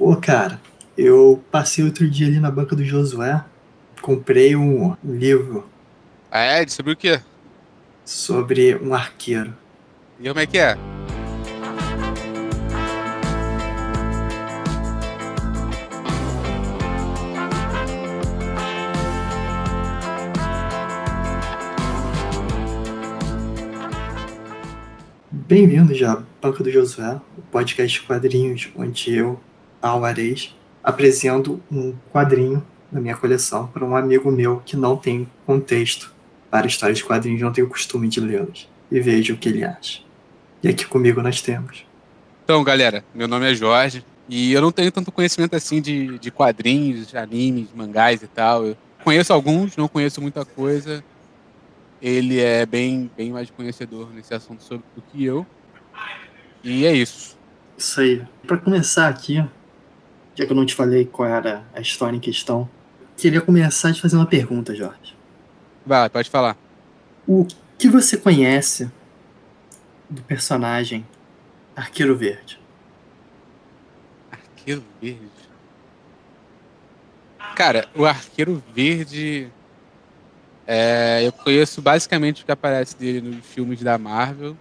Pô, cara, eu passei outro dia ali na banca do Josué, comprei um livro Ah, é? Sobre o quê? sobre um arqueiro. E como é que é? Bem-vindo já à Banca do Josué, o podcast quadrinhos onde eu, Alvarez, apresento um quadrinho da minha coleção para um amigo meu que não tem contexto para histórias de quadrinhos, não tem o costume de lê-los, e vejo o que ele acha. E aqui comigo nós temos. Então, galera, meu nome é Jorge e eu não tenho tanto conhecimento assim de, de quadrinhos, animes, mangás e tal. Eu conheço alguns, não conheço muita coisa. Ele é bem, bem mais conhecedor nesse assunto sobre do que eu. E é isso. Isso aí. Para começar aqui, já que eu não te falei qual era a história em questão, queria começar te fazer uma pergunta, Jorge. Vai, pode falar. O que você conhece do personagem Arqueiro Verde? Arqueiro Verde. Cara, o Arqueiro Verde. é, eu conheço basicamente o que aparece dele nos filmes da Marvel,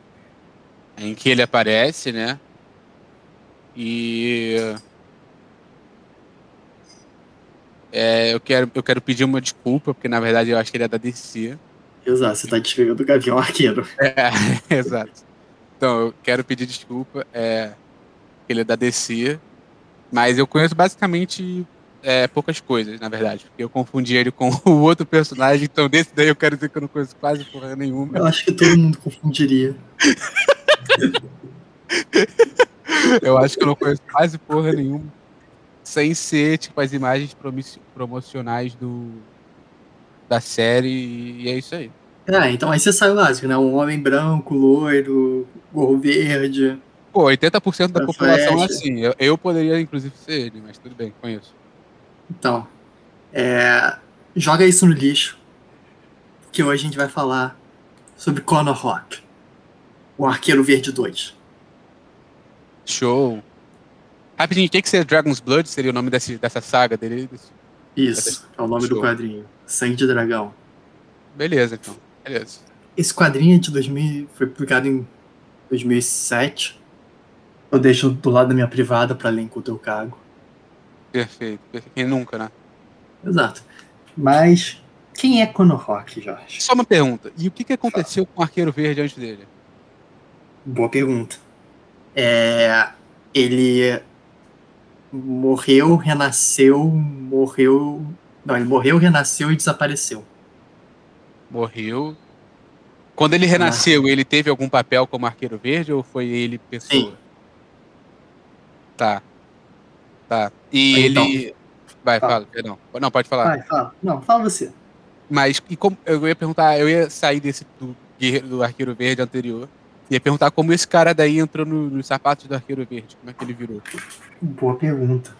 em que ele aparece, né? E. é, eu, quero, eu quero pedir uma desculpa, porque na verdade eu acho que ele é da DC. Exato, você tá descrevendo o Gavião Arqueiro. É, exato. Então, eu quero pedir desculpa. É, ele é da DC. Mas eu conheço basicamente é, poucas coisas, na verdade. Porque eu confundi ele com o outro personagem. Então, desse daí eu quero dizer que eu não conheço quase porra nenhuma. Eu acho que todo mundo confundiria. Eu acho que eu não conheço quase porra nenhuma. Sem ser, tipo, as imagens promocionais do, da série. E é isso aí. Ah, então aí você sabe o básico, né? Um homem branco, loiro, gorro verde. Pô, 80% da população é assim. Eu, eu poderia, inclusive, ser ele, mas tudo bem, conheço. Então, é, joga isso no lixo. Que hoje a gente vai falar sobre Connor Rock. O Arqueiro Verde 2. Show. Rapidinho, tem que ser Dragon's Blood, seria o nome desse, dessa saga dele. desse- Isso, é o nome do Show. quadrinho. Sangue de Dragão. Beleza, então. Beleza. Esse quadrinho é de 2000, foi publicado em 2007. Eu deixo do lado da minha privada para ler enquanto eu cago. Perfeito. Perfeito. Quem nunca, né? Exato. Mas quem é Connor Rock, Jorge? Só uma pergunta. E o que, que aconteceu com o Arqueiro Verde antes dele? Boa pergunta. É, ele morreu, renasceu, morreu. Não, ele morreu, renasceu e desapareceu. Morreu. Quando ele renasceu, ele teve algum papel como Arqueiro Verde ou foi ele pessoa? Sim. Tá. Tá. E então. ele. Vai, Fala. fala, perdão. Não, pode falar. Vai, fala. Não, fala você. Mas e como, eu ia perguntar, eu ia sair desse do, do Arqueiro Verde anterior. Ia perguntar como esse cara daí entrou no- nos sapatos do Arqueiro Verde. Como é que ele virou? Boa pergunta.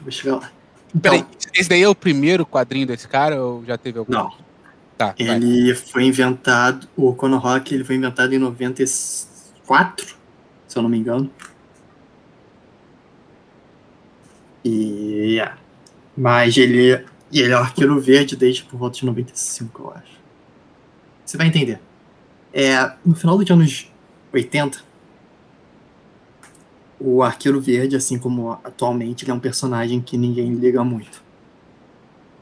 Vou chegar lá. Então, Peraí, esse daí é o primeiro quadrinho desse cara ou já teve algum? Não. Tá, vai. Ele foi inventado, o Connor Rock ele foi inventado em 94, se eu não me engano. E é. Mas ele, e ele é o arqueiro verde desde por volta de 95, eu acho. Você vai entender. É, no final dos anos 80, o arqueiro verde, assim como atualmente, é um personagem que ninguém liga muito.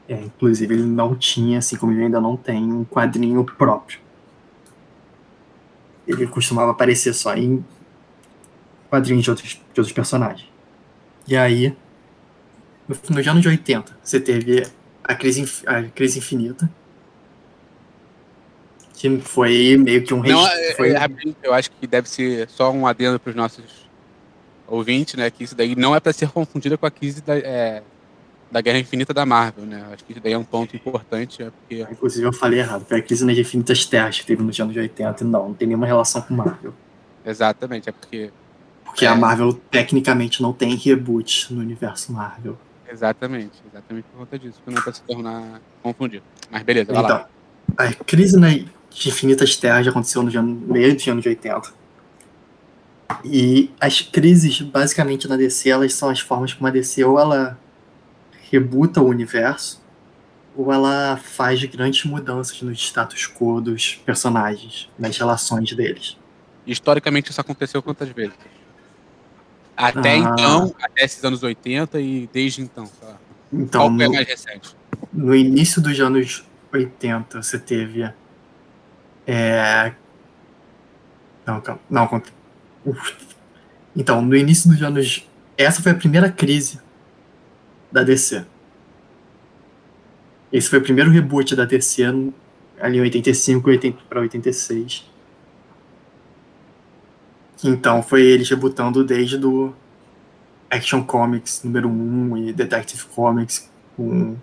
É, inclusive, ele não tinha, assim como ele ainda não tem, um quadrinho próprio. Ele costumava aparecer só em quadrinhos de outros, de outros personagens. E aí, no, nos anos 80, você teve a Crise, a crise Infinita, que foi meio que um Não, é, foi- é, eu acho que deve ser só um adendo para os nossos ouvintes, né? Que isso daí não é para ser confundida com a crise da, é, da Guerra Infinita da Marvel, né? Acho que isso daí é um ponto importante, é porque Inclusive, eu falei errado. Foi a crise nas Infinitas Terras que teve nos anos 80. Não, não tem nenhuma relação com Marvel. exatamente, é porque Porque É. a Marvel, tecnicamente, não tem reboot no universo Marvel. exatamente, exatamente por conta disso, que não é para se tornar confundido. Mas beleza, vai lá. Então, a crise nas Infinitas Terras já aconteceu no meio dos anos 80. E as crises, basicamente, na DC, elas são as formas como a DC ou ela rebuta o universo, ou ela faz grandes mudanças no status quo dos personagens, nas relações deles. Historicamente, isso aconteceu quantas vezes? Até ah. então, até esses anos 80 e desde então, Então, Qual foi no, mais recente? No início dos anos 80, você teve. É... Não, calma. Não, Então, no início dos anos. Essa foi a primeira crise da DC. Esse foi o primeiro reboot da DC ali em 85 para 86. Então foi eles rebutando desde do Action Comics número 1 e Detective Comics com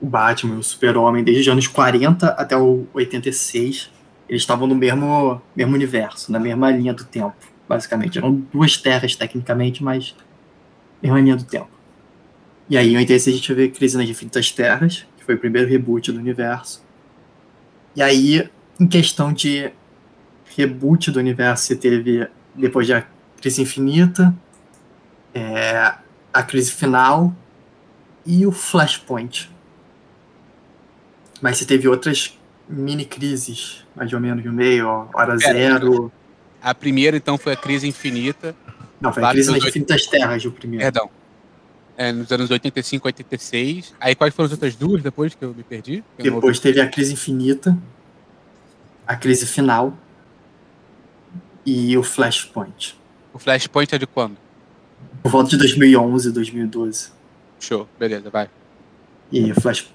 o Batman, o Super-Homem, desde os anos 40 até o 86. Eles estavam no mesmo, mesmo universo, na mesma linha do tempo, basicamente. Eram duas terras, tecnicamente, mas mesma linha do tempo. E aí, em 86, a gente vê Crise nas Infinitas Terras, que foi o primeiro reboot do universo. E aí, em questão de reboot do universo, você teve, depois da Crise Infinita, é, a Crise Final e o Flashpoint. Mas você teve outras mini crises, mais ou menos no meio, ó, Hora Zero. A primeira, então, foi a Crise Infinita. Não, foi a Crise nas Infinitas Terras, o primeiro. Perdão. É, nos anos 85, 86. Aí quais foram as outras duas depois que eu me perdi? Eu depois teve a Crise Infinita, a Crise Final, e o Flashpoint. O Flashpoint é de quando? Por volta de 2011, 2012. Show, beleza, vai. E o Flash.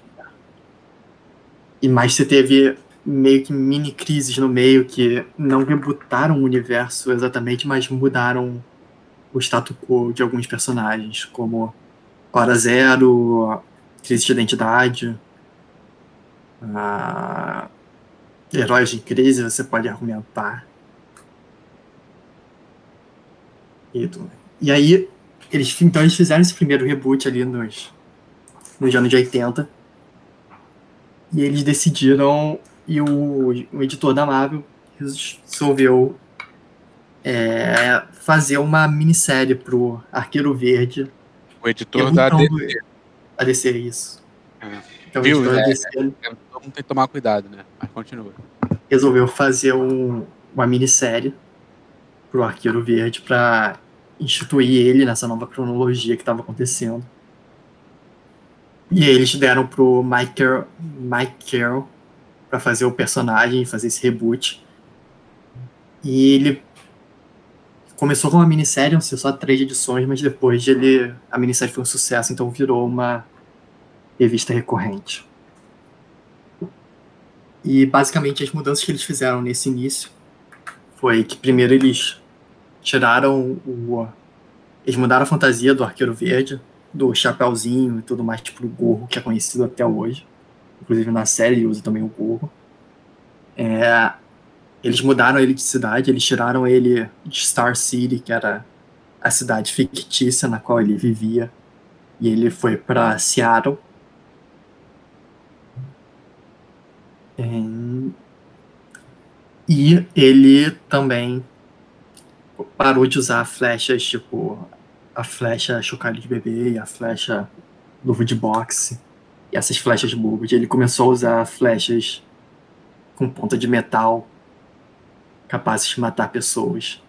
E mais você teve meio que mini crises no meio que não rebutaram o universo exatamente, mas mudaram o status quo de alguns personagens, como Hora Zero, Crise de Identidade. Heróis de Crise, você pode argumentar. E, e aí, eles, então eles fizeram esse primeiro reboot ali nos, nos anos 80. E eles decidiram, e o, o editor da Marvel resolveu é, fazer uma minissérie pro Arqueiro Verde. O editor da DC. A DC, isso. É. Então, Viu, o editor é, DC, é, todo mundo tem que tomar cuidado, né? Mas continua. Resolveu fazer um, uma minissérie pro Arqueiro Verde para instituir ele nessa nova cronologia que estava acontecendo. E eles deram pro Mike Carroll para fazer o personagem, fazer esse reboot. E ele começou com uma minissérie, não sei, só três edições, mas depois ele a minissérie foi um sucesso, então virou uma revista recorrente. E basicamente as mudanças que eles fizeram nesse início foi que primeiro eles tiraram o. Eles mudaram a fantasia do Arqueiro Verde, do chapéuzinho e tudo mais, tipo o gorro, que é conhecido até hoje. Inclusive na série ele usa também o gorro. É, eles mudaram ele de cidade, eles tiraram ele de Star City, que era a cidade fictícia na qual ele vivia, e ele foi para Seattle. É, e ele também parou de usar flechas tipo a flecha chocalho de bebê e a flecha luva de boxe e essas flechas bobas. Ele começou a usar flechas com ponta de metal capazes de matar pessoas.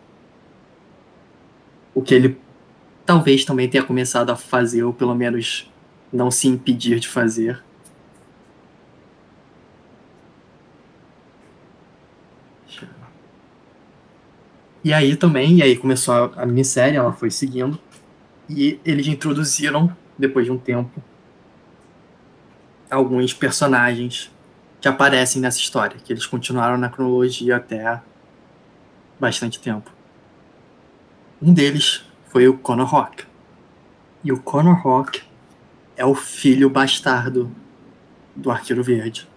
O que ele talvez também tenha começado a fazer, ou pelo menos não se impedir de fazer. E aí também, e aí começou a, a minissérie, ela foi seguindo. E eles introduziram, depois de um tempo, alguns personagens que aparecem nessa história, que eles continuaram na cronologia até bastante tempo. Um deles foi o Connor Rock. E o Connor Rock é o filho bastardo do Arqueiro Verde,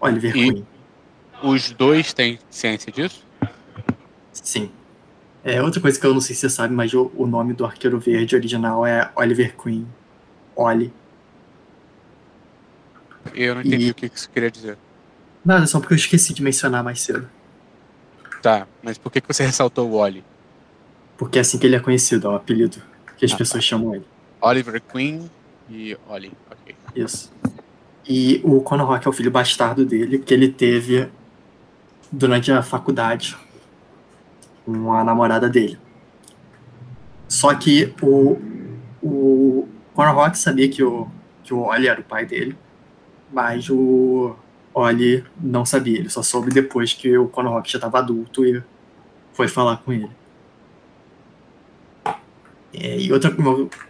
Oliver e Queen. Os dois têm ciência disso? Sim. É, outra coisa que eu não sei se você sabe, mas o, o nome do Arqueiro Verde original é Oliver Queen. Oli. Eu não entendi e... o que isso queria dizer. Nada, só porque eu esqueci de mencionar mais cedo. Tá, mas por que, que você ressaltou o Oli? Porque é assim que ele é conhecido, é o apelido que as Ah, pessoas chamam ele. Oliver Queen e Ollie. Ok. Isso. E o Conor Rock é o filho bastardo dele, que ele teve durante a faculdade com a namorada dele. Só que o, o Conor Rock sabia que o, que o Ollie era o pai dele, mas o Ollie não sabia. Ele só soube depois que o Conor Rock já estava adulto e foi falar com ele. É, e outra,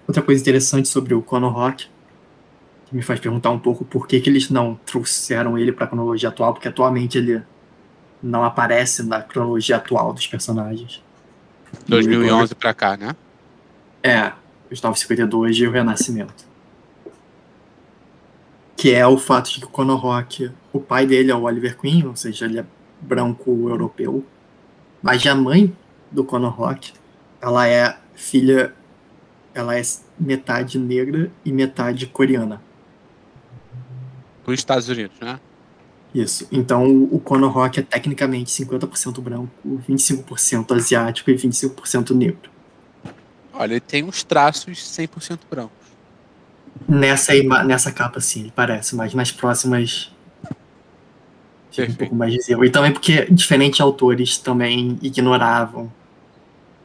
outra coisa interessante sobre o Conor Rock que me faz perguntar um pouco por que, que eles não trouxeram ele para a cronologia atual, porque atualmente ele não aparece na cronologia atual dos personagens. 2011 pra cá, né? É, os 952 e o Renascimento. Que é o fato de que o Conor Rock, o pai dele é o Oliver Queen, ou seja, ele é branco europeu. Mas a mãe do Conor Rock, ela é filha, ela é metade negra e metade coreana. Dos Estados Unidos, né? Isso. Então o Conor Rock é tecnicamente 50% branco, 25% asiático e 25% negro. Olha, ele tem uns traços 100% brancos. Nessa, nessa capa, sim, ele parece, mas nas próximas. Fica um pouco mais visível. E também porque diferentes autores também ignoravam,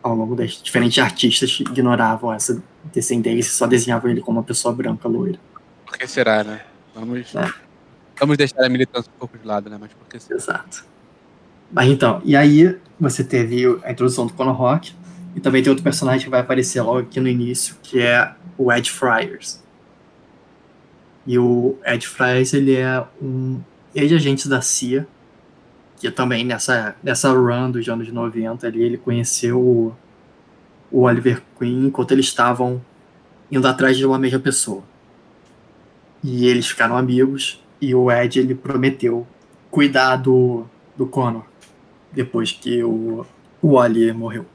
ao longo das. Diferentes artistas ignoravam essa descendência e só desenhavam ele como uma pessoa branca loira. Por que será, né? Vamos, É. vamos deixar a militância um pouco de lado, né? Mas por que será? Exato. Mas então, e aí você teve a introdução do Conor Rock, e também tem outro personagem que vai aparecer logo aqui no início, que é o Ed Fryers. E o Ed Fryers, ele é um ex-agente da CIA, que também nessa, nessa run dos anos 90 ali, ele conheceu o, o Oliver Queen enquanto eles estavam indo atrás de uma mesma pessoa. E eles ficaram amigos, e o Ed, ele prometeu cuidar do, do Connor depois que o, o Wally morreu.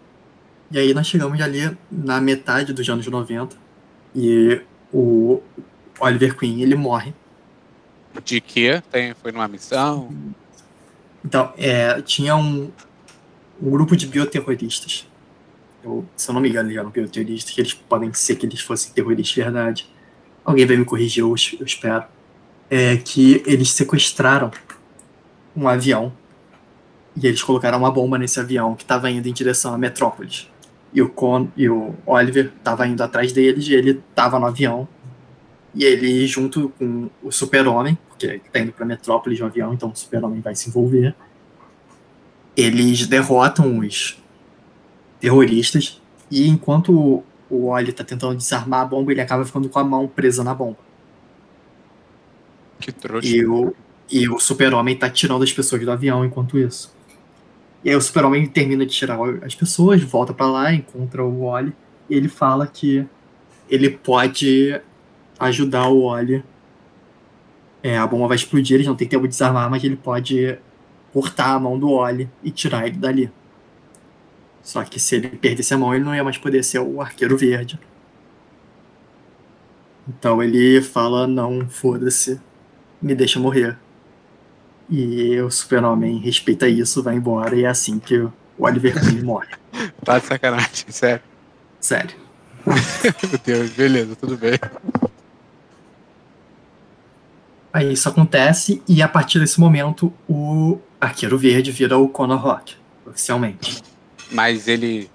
E aí nós chegamos ali na metade dos anos 90 e o Oliver Queen ele morre. De que tem, foi numa missão? Então, é, tinha um, um grupo de bioterroristas. Eu, se eu não me engano, eles eram bioterroristas, que eles podem ser que eles fossem terroristas de verdade. Alguém vai me corrigir, eu, eu espero. É que eles sequestraram um avião e eles colocaram uma bomba nesse avião que estava indo em direção a Metrópolis. E o, Con, e o Oliver estava indo atrás deles e ele estava no avião. E ele, junto com o Super-Homem, porque está indo para Metrópolis no avião, então o Super-Homem vai se envolver. Eles derrotam os terroristas e enquanto o, o Oli está tentando desarmar a bomba, ele acaba ficando com a mão presa na bomba. Que trouxa. E o, e o super-homem tá tirando as pessoas do avião enquanto isso. E aí o super-homem termina de tirar as pessoas, volta pra lá, encontra o Wally, e ele fala que ele pode ajudar o Wally. É, a bomba vai explodir, eles não tem tempo de desarmar, mas ele pode cortar a mão do Wally e tirar ele dali. Só que se ele perdesse a mão, ele não ia mais poder ser o arqueiro verde. Então ele fala, não, foda-se, me deixa morrer. E o super-homem respeita isso, vai embora, e é assim que o Oliver Queen morre. Tá de sacanagem, sério. Sério. Meu Deus, beleza, tudo bem. Aí isso acontece, e a partir desse momento, o Arqueiro Verde vira o Conor Rock, oficialmente. Mas ele.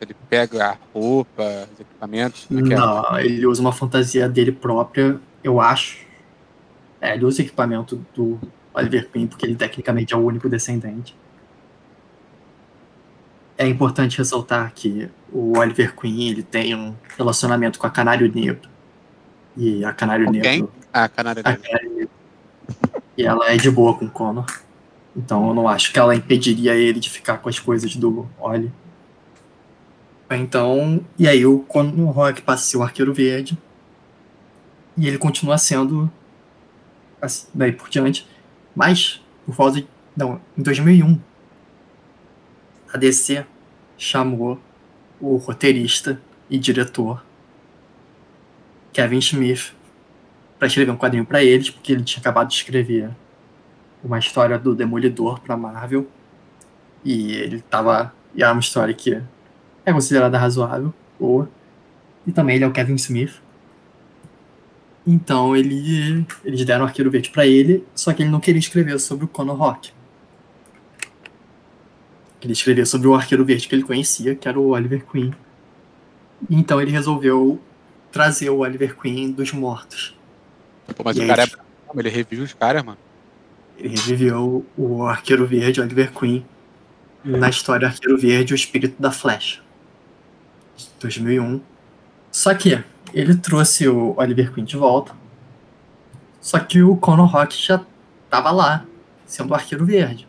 Ele pega a roupa, os equipamentos. é é? Não, ele usa uma fantasia dele própria, eu acho. É, ele usa equipamento do Oliver Queen, porque ele tecnicamente é o único descendente. É importante ressaltar que o Oliver Queen ele tem um relacionamento com a Canário Negro. E a Canário quem? Negro. Ah, Canário A Negro. Canário Negro. E ela é de boa com o Connor. Então eu não acho que ela impediria ele de ficar com as coisas do Oli. Então, e aí o Conor Rock passa a ser o Arqueiro Verde. E ele continua sendo assim, daí por diante. Mas, por causa de. Não, em 2001, a DC chamou o roteirista e diretor Kevin Smith para escrever um quadrinho para eles, porque ele tinha acabado de escrever uma história do Demolidor para Marvel. E ele tava. E era uma história que é considerada razoável, boa. E também ele é o Kevin Smith. Então ele, eles deram o Arqueiro Verde para ele, só que ele não queria escrever sobre o Conor Rock. Ele escrevia sobre o Arqueiro Verde que ele conhecia, que era o Oliver Queen. Então ele resolveu trazer o Oliver Queen dos mortos. Pô, mas e o cara é. Ele revive os caras, mano. Ele reviveu o Arqueiro Verde, Oliver Queen, na história Arqueiro Verde, o Espírito da Flecha. 2001. Só que ele trouxe o Oliver Queen de volta. Só que o Conor Rock já tava lá, sendo o Arqueiro Verde.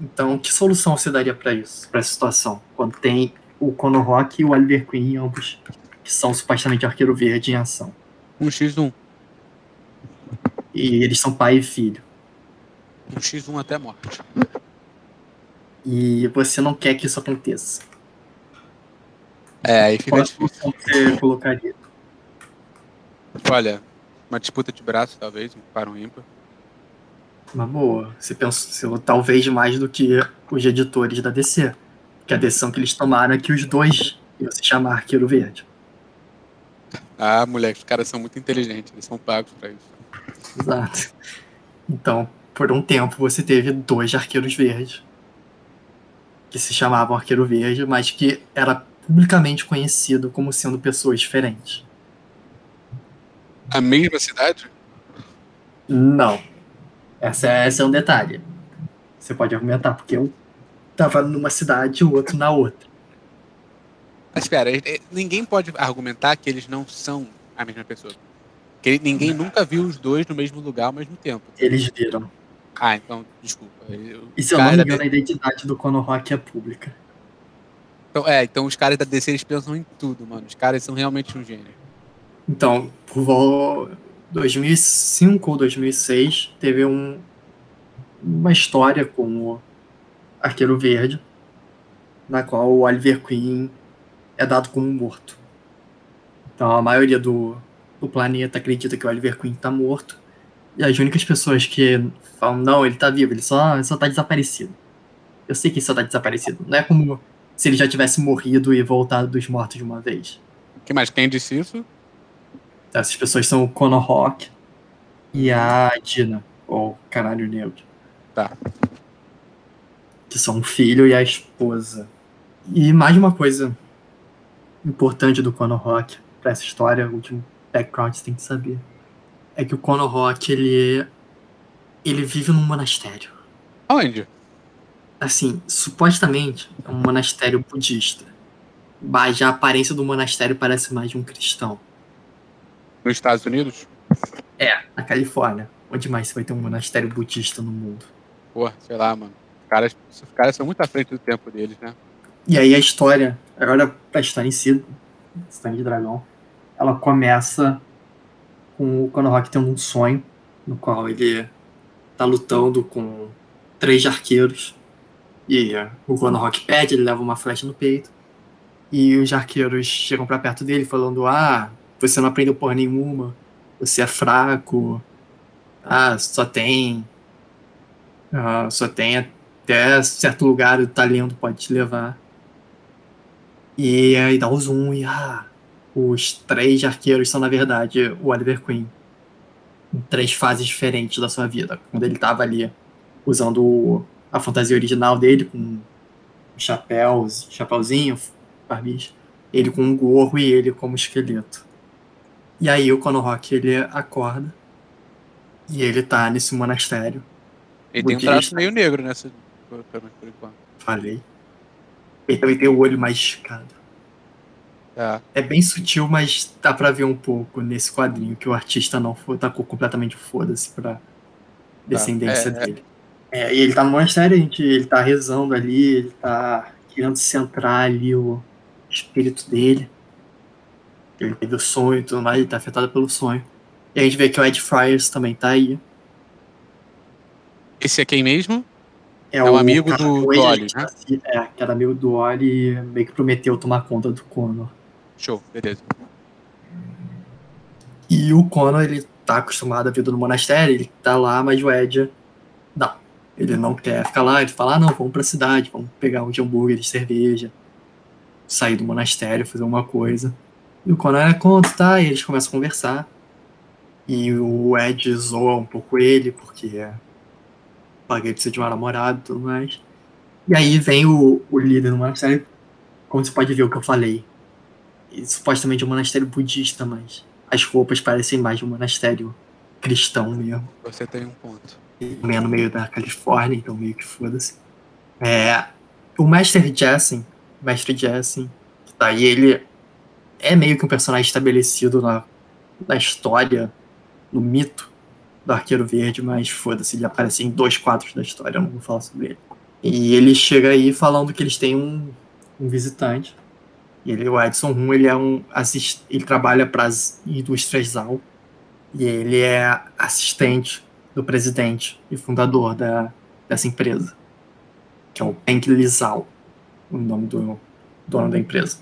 Então, que solução você daria para isso, para essa situação? Quando tem o Conor Rock e o Oliver Queen, ambos que são supostamente Arqueiro Verde em ação. Um x1. E eles são pai e filho. Um x1 até morte. E você não quer que isso aconteça. É, aí fica Qual difícil. você colocaria? Olha, uma disputa de braço, talvez, um para um ímpar. Uma boa. Você pensa, talvez mais do que os editores da DC. Que a decisão que eles tomaram é que os dois iam se chamar Arqueiro Verde. Ah, moleque, os caras são muito inteligentes, eles são pagos pra isso. Exato. Então, por um tempo, você teve dois arqueiros verdes. Que se chamavam Arqueiro Verde, mas que era publicamente conhecido como sendo pessoas diferentes. A mesma cidade? Não. Essa é, esse é um detalhe. Você pode argumentar, porque um tava numa cidade e o outro na outra. Mas espera, ninguém pode argumentar que eles não são a mesma pessoa. Que ninguém nunca viu os dois no mesmo lugar ao mesmo tempo. Eles viram. Ah, então, desculpa. Eu, e se eu não me engano, a identidade do Conor Rock é pública. Então, é, então os caras da DC eles pensam em tudo, mano. Os caras são realmente um gênio. Então, por 2005 ou 2006, teve um, uma história com o Arqueiro Verde, na qual o Oliver Queen é dado como morto. Então, a maioria do, do planeta acredita que o Oliver Queen está morto, e as únicas pessoas que falam, não, ele está vivo, ele só, ele só tá desaparecido. Eu sei que ele só tá desaparecido. Não é como se ele já tivesse morrido e voltado dos mortos de uma vez. que mais? Quem disse isso? Essas pessoas são o Conor Rock e a Dina, ou Canário Negro. Tá. Que são o filho e a esposa. E mais uma coisa importante do Conor Rock para essa história, o último background que você tem que saber, é que o Conor Rock, ele, ele vive num monastério. Onde? Assim, supostamente é um monastério budista. Mas a aparência do monastério parece mais de um cristão. Nos Estados Unidos? É, na Califórnia. Onde mais você vai ter um monastério budista no mundo? Pô, sei lá, mano. Os caras, os caras são muito à frente do tempo deles, né? E aí a história, agora a história em si, Sangue de Dragão, ela começa com o Konohaki tendo um sonho, no qual ele tá lutando com três arqueiros. E o Konohaki pede, ele leva uma flecha no peito. E os arqueiros chegam para perto dele falando: Ah, você não aprendeu porra nenhuma, você é fraco, ah, só tem. Ah, só tem até certo lugar o talento pode te levar. E aí dá o zoom e ah, os três arqueiros são, na verdade, o Oliver Queen. Em três fases diferentes da sua vida. Quando ele tava ali usando a fantasia original dele, com chapéus, chapéuzinho, barbicha. Ele com um gorro e ele como esqueleto. E aí o Conor Rock ele acorda e ele tá nesse monastério. Ele tem um traço meio negro nessa, por, enquanto. Falei. Ele também tem o olho mais esticado. É. é bem sutil, mas dá pra ver um pouco nesse quadrinho que o artista não tacou completamente foda-se pra descendência É, é. dele. É, e ele tá no monastério, gente, ele tá rezando ali, ele tá querendo centrar ali o espírito dele. Ele teve o sonho e tudo mais, ele tá afetado pelo sonho. E a gente vê que o Ed Friars também tá aí. Esse é quem mesmo? É, um amigo cara do- do Oli, né? tá- É, que era amigo do Oli e meio que prometeu tomar conta do Connor. Show, beleza. E o Connor, ele tá acostumado à vida no monastério, ele tá lá, mas o Ed. Ele não quer ficar lá, ele fala, ah, não, vamos pra cidade, vamos pegar um de hambúrguer, de cerveja. sair do monastério, fazer uma coisa. E o Conan é tá? E eles começam a conversar. E o Ed zoa um pouco ele, porque paguei precisa de uma namorada e tudo mais. E aí vem o, o líder do monastério, como você pode ver o que eu falei. E, supostamente é um monastério budista, mas as roupas parecem mais de um monastério cristão mesmo. Você tem um ponto. Também é no meio da Califórnia, então meio que foda-se. É, o Master Jessen, Mestre Jessen, que tá aí, ele é meio que um personagem estabelecido na, na história no mito do Arqueiro Verde, mas foda-se, ele aparece em dois quadros da história, eu não vou falar sobre ele. E ele chega aí falando que eles têm um, um visitante. Ele, o Edson Rum, ele é um assist, ele trabalha para as indústrias Zal. E ele é assistente do presidente e fundador da, dessa empresa, que é o Peng Lizal, o nome do dono da empresa.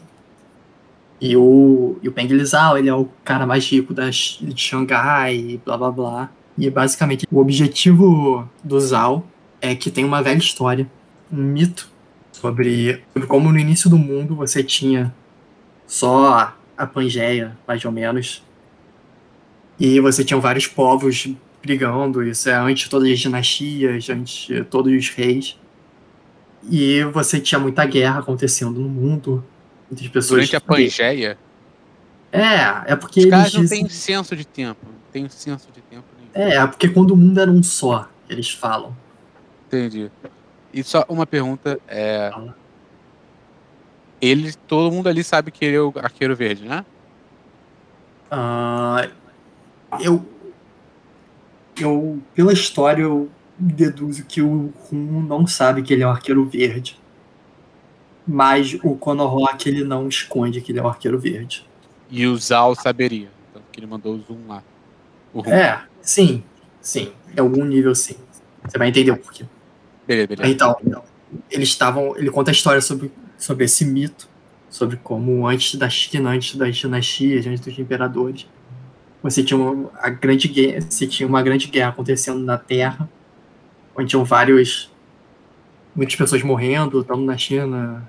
E o, e o Peng Lizal, ele é o cara mais rico da, de Xangai, blá blá blá. E basicamente o objetivo do Zhao é que tem uma velha história, um mito sobre, sobre como no início do mundo você tinha só a Pangeia, mais ou menos, e você tinha vários povos brigando, isso é antes de todas as dinastias, antes de todos os reis. E você tinha muita guerra acontecendo no mundo, Muitas pessoas. Durante a Pangeia? É, é porque. Os caras não têm senso de tempo. Não tem senso de tempo nenhum. É, é porque quando o mundo era um só, eles falam. Entendi. E só uma pergunta é. Ele, todo mundo ali sabe que ele é o arqueiro verde, né? Uh, eu. Eu. Pela história, eu deduzo que o Rum não sabe que ele é o arqueiro verde mas o Conor Rock ele não esconde que ele é o arqueiro verde. E o Zal saberia, então que ele mandou o zoom lá. O é, sim, sim, em algum nível sim. Você vai entender o porquê. Beleza, beleza. Então, eles estavam, ele conta a história sobre, sobre esse mito, sobre como antes da China, antes das dinastias, antes dos imperadores, você tinha uma, a grande guerra, você tinha uma grande guerra acontecendo na Terra, onde tinham vários muitas pessoas morrendo, tanto na China,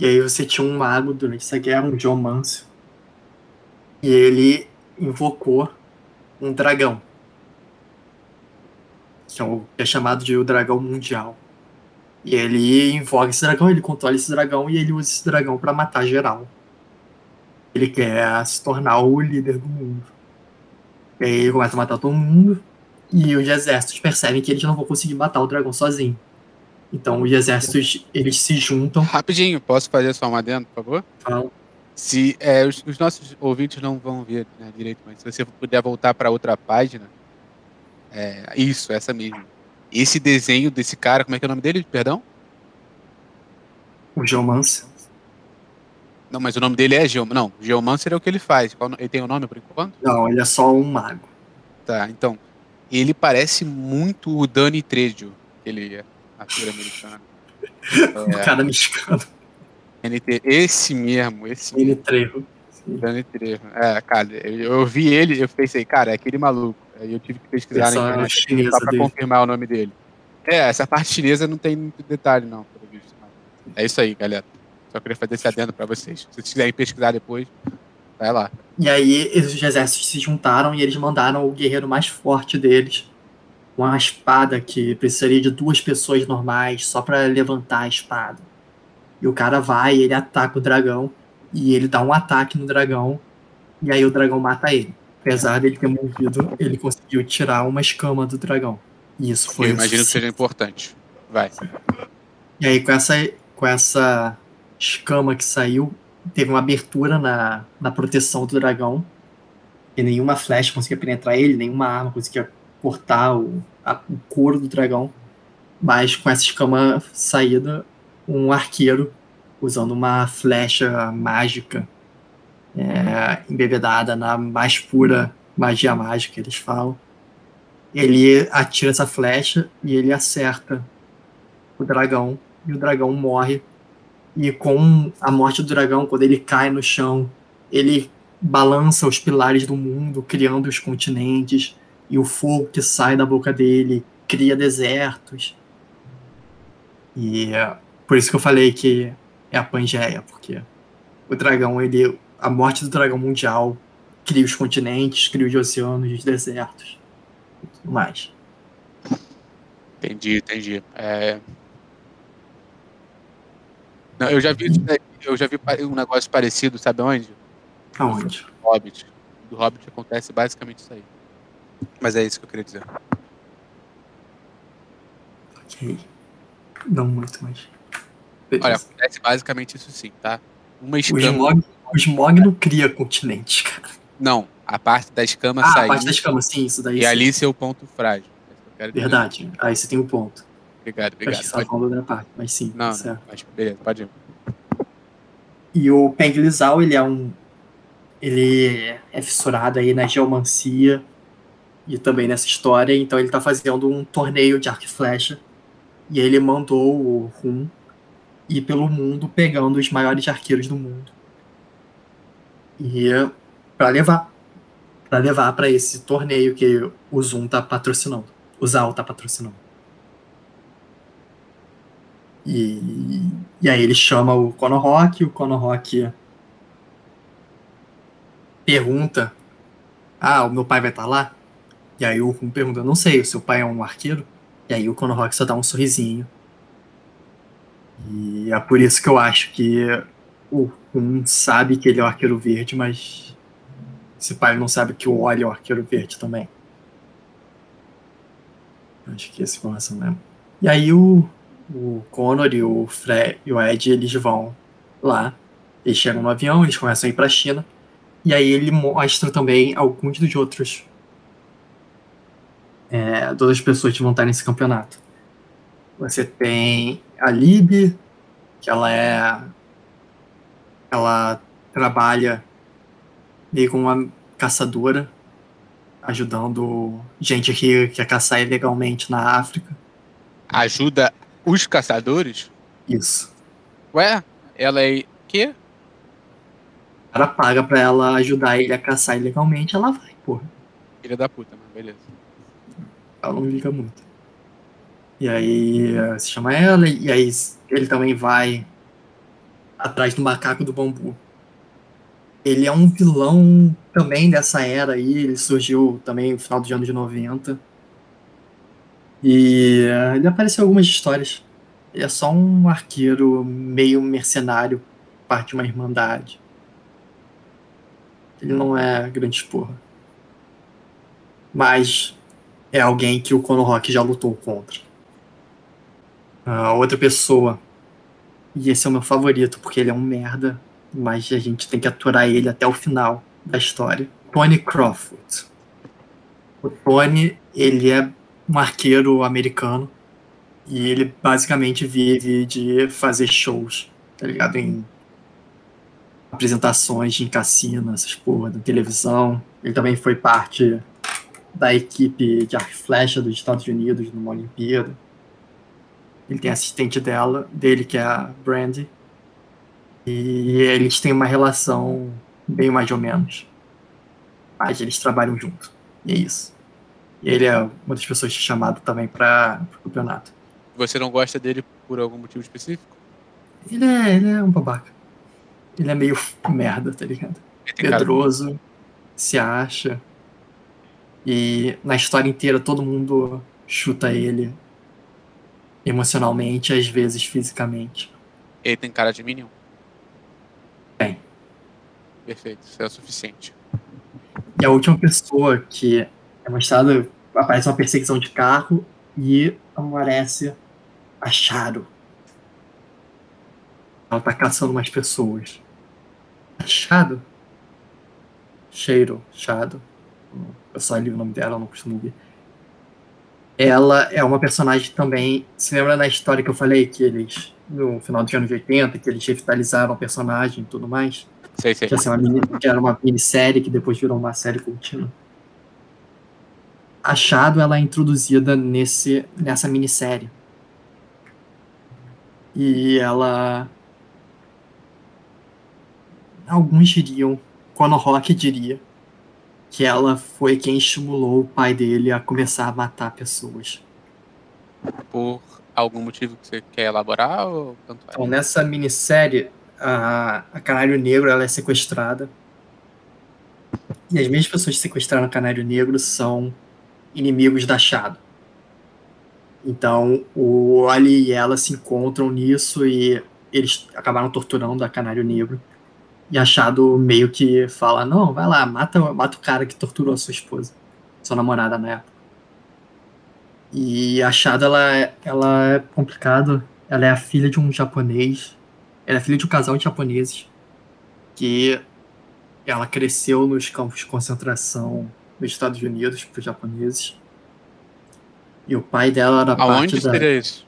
e aí você tinha um mago durante essa guerra, um geomâncio. E ele invocou um dragão. Que é, é chamado de o dragão mundial. E ele invoca esse dragão, ele controla esse dragão e ele usa esse dragão para matar geral. Ele quer se tornar o líder do mundo. E aí ele começa a matar todo mundo. E os exércitos percebem que eles não vão conseguir matar o dragão sozinho. Então os exércitos eles se juntam. Rapidinho, posso fazer só uma dentro, por favor? Fala. Se é, os, os, nossos ouvintes não vão ver né, direito, mas se você puder voltar para outra página, é, isso, essa mesmo. Esse desenho desse cara, como é que é o nome dele? Perdão? O Geomancer. Não, mas o nome dele é Geomancer. Não, Geomancer é o que ele faz. Ele tem o um nome por enquanto? Não, ele é só um mago. Tá, então. Ele parece muito o Dani Trejo, é ator americano. o é, cara mexicano. Esse mesmo, esse Dani Trejo. Dani Trejo. É, cara, eu, eu, vi ele eu pensei, cara, é aquele maluco. Aí eu tive que pesquisar na internet só pra dele. confirmar o nome dele. É, essa parte chinesa não tem muito detalhe, não, pelo visto. É isso aí, galera. Só queria fazer esse adendo pra vocês. Se vocês quiserem pesquisar depois, vai lá. E aí, os exércitos se juntaram e eles mandaram o guerreiro mais forte deles uma espada que precisaria de duas pessoas normais só para levantar a espada. E o cara vai, ele ataca o dragão e ele dá um ataque no dragão e aí o dragão mata ele. Apesar dele ter morrido, ele conseguiu tirar uma escama do dragão. E isso foi. Eu imagino que seja importante. Vai. E aí com essa com essa escama que saiu, teve uma abertura na, na proteção do dragão. E nenhuma flecha conseguia penetrar ele, nenhuma arma conseguia cortar o, a, o couro do dragão, mas com essa escama saída, um arqueiro usando uma flecha mágica é, embebedada na mais pura magia mágica, eles falam. Ele atira essa flecha e ele acerta o dragão, e o dragão morre. E com a morte do dragão, quando ele cai no chão, ele balança os pilares do mundo, criando os continentes e o fogo que sai da boca dele cria desertos. E é por isso que eu falei que é a Pangeia, porque o dragão, ele. A morte do dragão mundial cria os continentes, cria os oceanos, os desertos e tudo mais. Entendi, entendi. É... Não, eu já vi eu já vi um negócio parecido, sabe onde? Aonde? Do Hobbit. Do Hobbit acontece basicamente isso aí. Mas é isso que eu queria dizer. Ok. Não muito, mas. Beleza. Olha, acontece basicamente isso sim, tá? Uma escama. O smog, não cria continente, cara. Não, a parte da escama ah, sair. a parte da escama, sim, isso daí. E sim. ali seu ponto frágil. Verdade, aí você tem um ponto. Obrigado, obrigado. Acho que pode... outra parte, mas sim. Não, tá não mas beleza, pode ir. E o Peng Lizal, ele é um. Ele é fissurado aí na geomancia e também nessa história, então ele tá fazendo um torneio de arco e flecha. E ele mandou o Rum ir pelo mundo pegando os maiores arqueiros do mundo. E para levar para levar para esse torneio que o Zoom tá patrocinando. O Zal tá patrocinando. E, e aí ele chama o Conor Rock, o Conor Rock pergunta: Ah, o meu pai vai estar tá lá? E aí o Rum pergunta: Não sei, o seu pai é um arqueiro? E aí o Conor Rock só dá um sorrisinho. E é por isso que eu acho que o Rum sabe que ele é o arqueiro verde, mas esse pai não sabe que o Oli é o arqueiro verde também. Acho que é essa informação mesmo. E aí o, o Connor e o Fred e o Ed, eles vão lá. Eles chegam no avião, eles começam a ir pra China. E aí ele mostra também alguns dos outros. É, todas as pessoas que vão estar nesse campeonato. Você tem a Lib, que ela é. Ela trabalha meio como uma caçadora, ajudando gente que quer caçar ilegalmente na África. Ajuda os caçadores? Isso. Ué, ela é quê? O cara paga pra ela ajudar ele a caçar ilegalmente, ela vai, porra. Filha da puta, mas beleza. Ela não liga muito. E aí se chama ela, e aí ele também vai atrás do macaco do bambu. Ele é um vilão também dessa era aí, ele surgiu também no final dos anos 90. E ele apareceu em algumas histórias. É só um arqueiro meio mercenário, parte de uma irmandade. Ele não é grande porra. Mas é alguém que o Rock já lutou contra. Uh, outra pessoa, e esse é o meu favorito, porque ele é um merda, mas a gente tem que aturar ele até o final da história. Tony Crawford. O Tony, ele é um arqueiro americano e ele basicamente vive de fazer shows, tá ligado? Em apresentações em cassino, essas porra, da televisão. Ele também foi parte da equipe de arco flecha dos Estados Unidos numa Olimpíada. Ele tem assistente dela, dele que é a Brandy. E eles têm uma relação bem mais ou menos. Mas eles trabalham junto. E é isso. E ele é uma das pessoas chamadas também para o campeonato. Você não gosta dele por algum motivo específico? Ele é, ele é um babaca. Ele é meio merda, tá ligado? Pedroso, cara... se acha. E na história inteira todo mundo chuta ele emocionalmente, às vezes fisicamente. Ele tem cara de Minion? Tem. Perfeito, isso é o suficiente. E a última pessoa que é mostrada, aparece uma perseguição de carro e aparece a Charo. Ela tá caçando umas pessoas. Chado? Cheiro, Chado. Eu só li o nome dela, eu não costumo ver. Ela é uma personagem também. Se lembra da história que eu falei que eles, no final dos anos 80, que eles revitalizaram o personagem e tudo mais? Sei, sei. Que, assim, uma mini, que era uma minissérie que depois virou uma série contínua. Achado, ela é introduzida nesse, nessa minissérie. E ela. Alguns diriam, Conor Rock diria, que ela foi quem estimulou o pai dele a começar a matar pessoas. Por algum motivo que você quer elaborar ou tanto Então, nessa minissérie, a, a Canário Negro ela é sequestrada. E as mesmas pessoas que sequestraram o Canário Negro são inimigos da Shadow. Então o Oli e ela se encontram nisso e eles acabaram torturando a Canário Negro. E a Shadow meio que fala: Não, vai lá, mata, mata o cara que torturou a sua esposa, sua namorada na época. E a Shadow ela, é, ela é complicado. Ela é a filha de um japonês. Ela é filha de um casal de japoneses que ela cresceu nos campos de concentração nos Estados Unidos para os japoneses. E o pai dela era Aonde parte da, seria isso?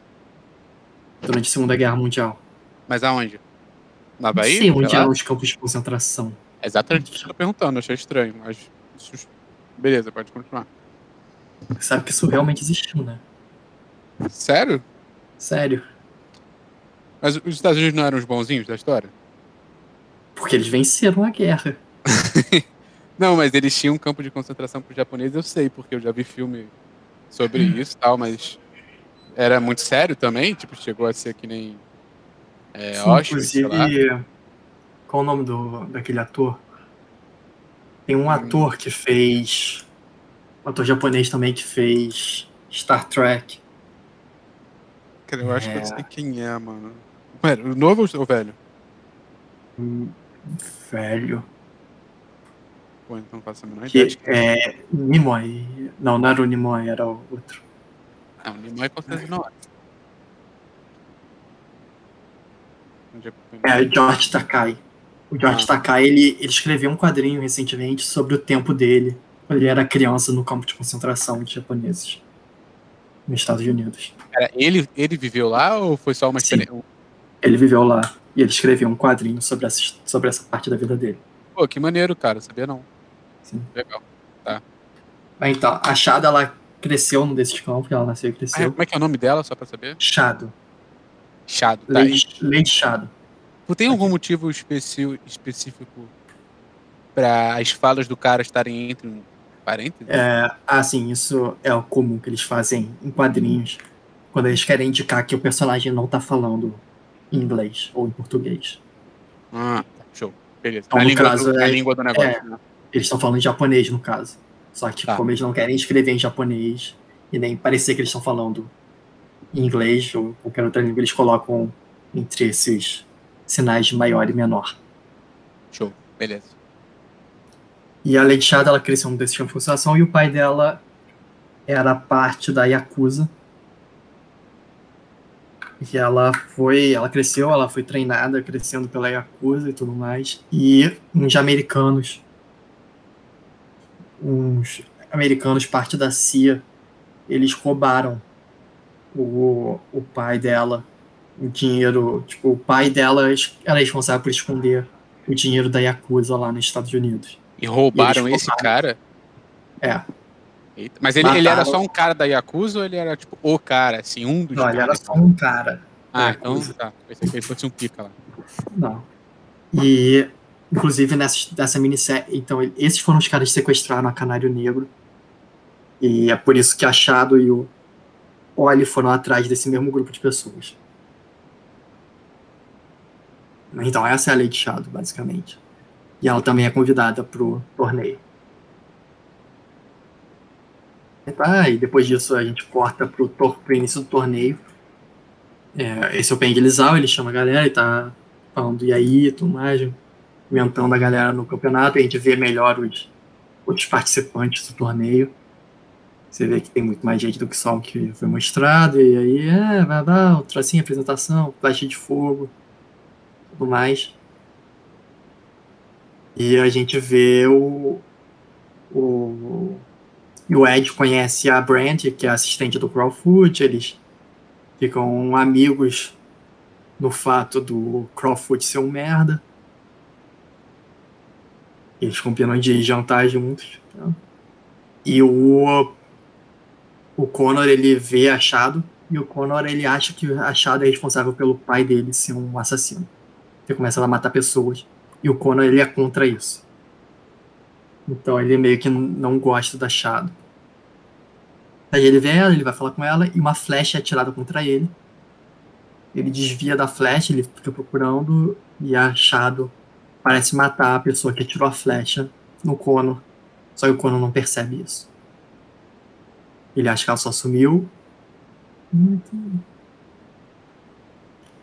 durante a Segunda Guerra Mundial. Mas aonde? Na Bahia? Sim, onde eram os campos de concentração. É Exatamente o que eu perguntando, achei estranho, mas. Beleza, pode continuar. Você sabe que isso realmente existiu, né? Sério? Sério. Mas os Estados Unidos não eram os bonzinhos da história? Porque eles venceram a guerra. Não, mas eles tinham um campo de concentração para os japoneses, eu sei, porque eu já vi filme sobre isso e tal, mas era muito sério também, tipo, chegou a ser que nem é, Sim, Auschwitz, sei lá. inclusive, qual o nome do, daquele ator? Tem um ator que fez. Um ator japonês também que fez Star Trek. Cara, eu acho que eu É. sei quem é, mano. Pera, o novo ou o velho? Hum, Velho. Pô, então não faço a menor ideia. Que é. Nimoy. Não, não era o Nimoy, era o outro. Não, Nimoy com certeza não é. É foi? É George Takai. O George Ah. Takai, ele, ele escreveu um quadrinho recentemente sobre o tempo dele, quando ele era criança no campo de concentração de japoneses. Nos Estados Unidos. Cara, ele, ele viveu lá ou foi só uma Sim. experiência? Ele viveu lá e ele escreveu um quadrinho sobre essa, sobre essa parte da vida dele. Pô, que maneiro, cara, sabia não. Sim. Legal. Mas então, a Shada, ela cresceu num desses campos, ela nasceu e Ah, cresceu. como é que é o nome dela, só pra saber? Shado. Chado, tá? Lady, Lady Shado. Tu tem algum motivo específico para as falas do cara estarem entre um parênteses? É, assim, isso é o comum que eles fazem em quadrinhos, quando eles querem indicar que o personagem não tá falando em inglês ou em português. Ah, tá, show. Beleza. Então, no língua caso, do, é- língua do negócio. né? Eles estão falando em japonês, no caso. Só que, Tá. como eles não querem escrever em japonês e nem parecer que eles estão falando em inglês ou qualquer outra língua, eles colocam entre esses sinais de maior e menor. Show. Beleza. E a Lady Shada, ela cresceu num desses campos de concentração e o pai dela era parte da Yakuza. E ela foi, ela cresceu, ela foi treinada, crescendo pela Yakuza e tudo mais. E uns americanos, uns americanos, parte da CIA, eles roubaram o, o pai dela, o dinheiro, tipo, o pai dela era responsável por esconder o dinheiro da Yakuza lá nos Estados Unidos. E roubaram esse roubaram. cara? É, Eita. Mas ele, ele era só um cara da Yakuza ou ele era tipo o cara, assim, um dos não, ele era só um cara. Ah, então tá. Pensei que ele fosse um pica lá. Não. E, inclusive, nessa, nessa minissérie. Então, esses foram os caras que sequestraram a Canário Negro. E é por isso que a Shadow e o Oli foram atrás desse mesmo grupo de pessoas. Então, essa é a Lady Shadow, basicamente. E ela também é convidada pro torneio. Ah, e depois disso a gente corta pro, tor pro início do torneio. É, esse é o Peng Lizal, ele chama a galera e tá falando e aí e tudo mais, comentando a galera no campeonato, a gente vê melhor os participantes do torneio. Você vê que tem muito mais gente do que só o que foi mostrado, e aí, é, vai dar, tracinho, apresentação, flecha de fogo, tudo mais. E a gente vê o. O, o Ed conhece a Brand, que é assistente do Crawfoot, eles ficam amigos no fato do Crawford ser um merda. Eles combinam de jantar juntos. tá? E o, o Connor, ele vê achado, e o Connor, ele acha que achado é responsável pelo pai dele ser um assassino. Ele começa a matar pessoas. E o Connor, ele é contra isso. Então ele meio que não gosta da achado. Aí ele vê ela, ele vai falar com ela, e uma flecha é atirada contra ele. Ele desvia da flecha, ele fica procurando e é achado. Parece matar a pessoa que atirou a flecha no Kono. Só que o Kono não percebe isso. Ele acha que ela só sumiu.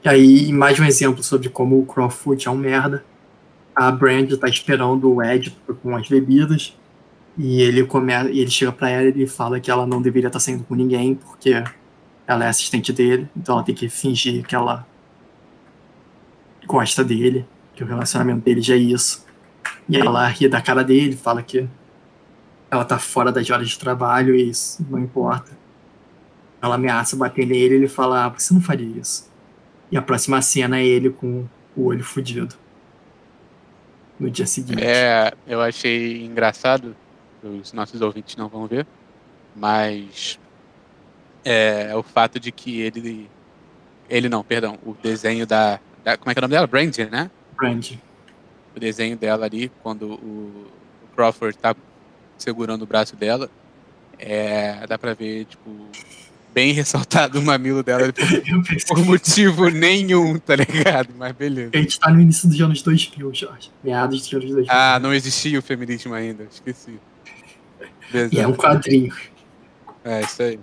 E aí, mais um exemplo sobre como o Crawford é um merda. A Brand tá esperando o Ed com as bebidas. E ele, come, ele chega pra ela e fala que ela não deveria estar tá saindo com ninguém, porque ela é assistente dele, então ela tem que fingir que ela gosta dele, que o relacionamento dele já é isso. E aí ela ri da cara dele, fala que ela tá fora das horas de trabalho e isso não importa. Ela ameaça bater nele e ele fala: ah, você não faria isso. E a próxima cena é ele com o olho fudido. No dia seguinte. É, eu achei engraçado os nossos ouvintes não vão ver, mas é, o fato de que ele. Ele não, perdão, o desenho da. da como é que é o nome dela? Brand, né? Brand. O desenho dela ali, quando o, Crawford tá segurando o braço dela, é, dá pra ver, tipo, bem ressaltado o mamilo dela por, por, motivo nenhum, tá ligado? Mas beleza. A gente tá no início dos anos 2000, Jorge. Meados dos anos 2000. Ah, não existia o feminismo ainda, esqueci. E é um quadrinho. É, isso aí.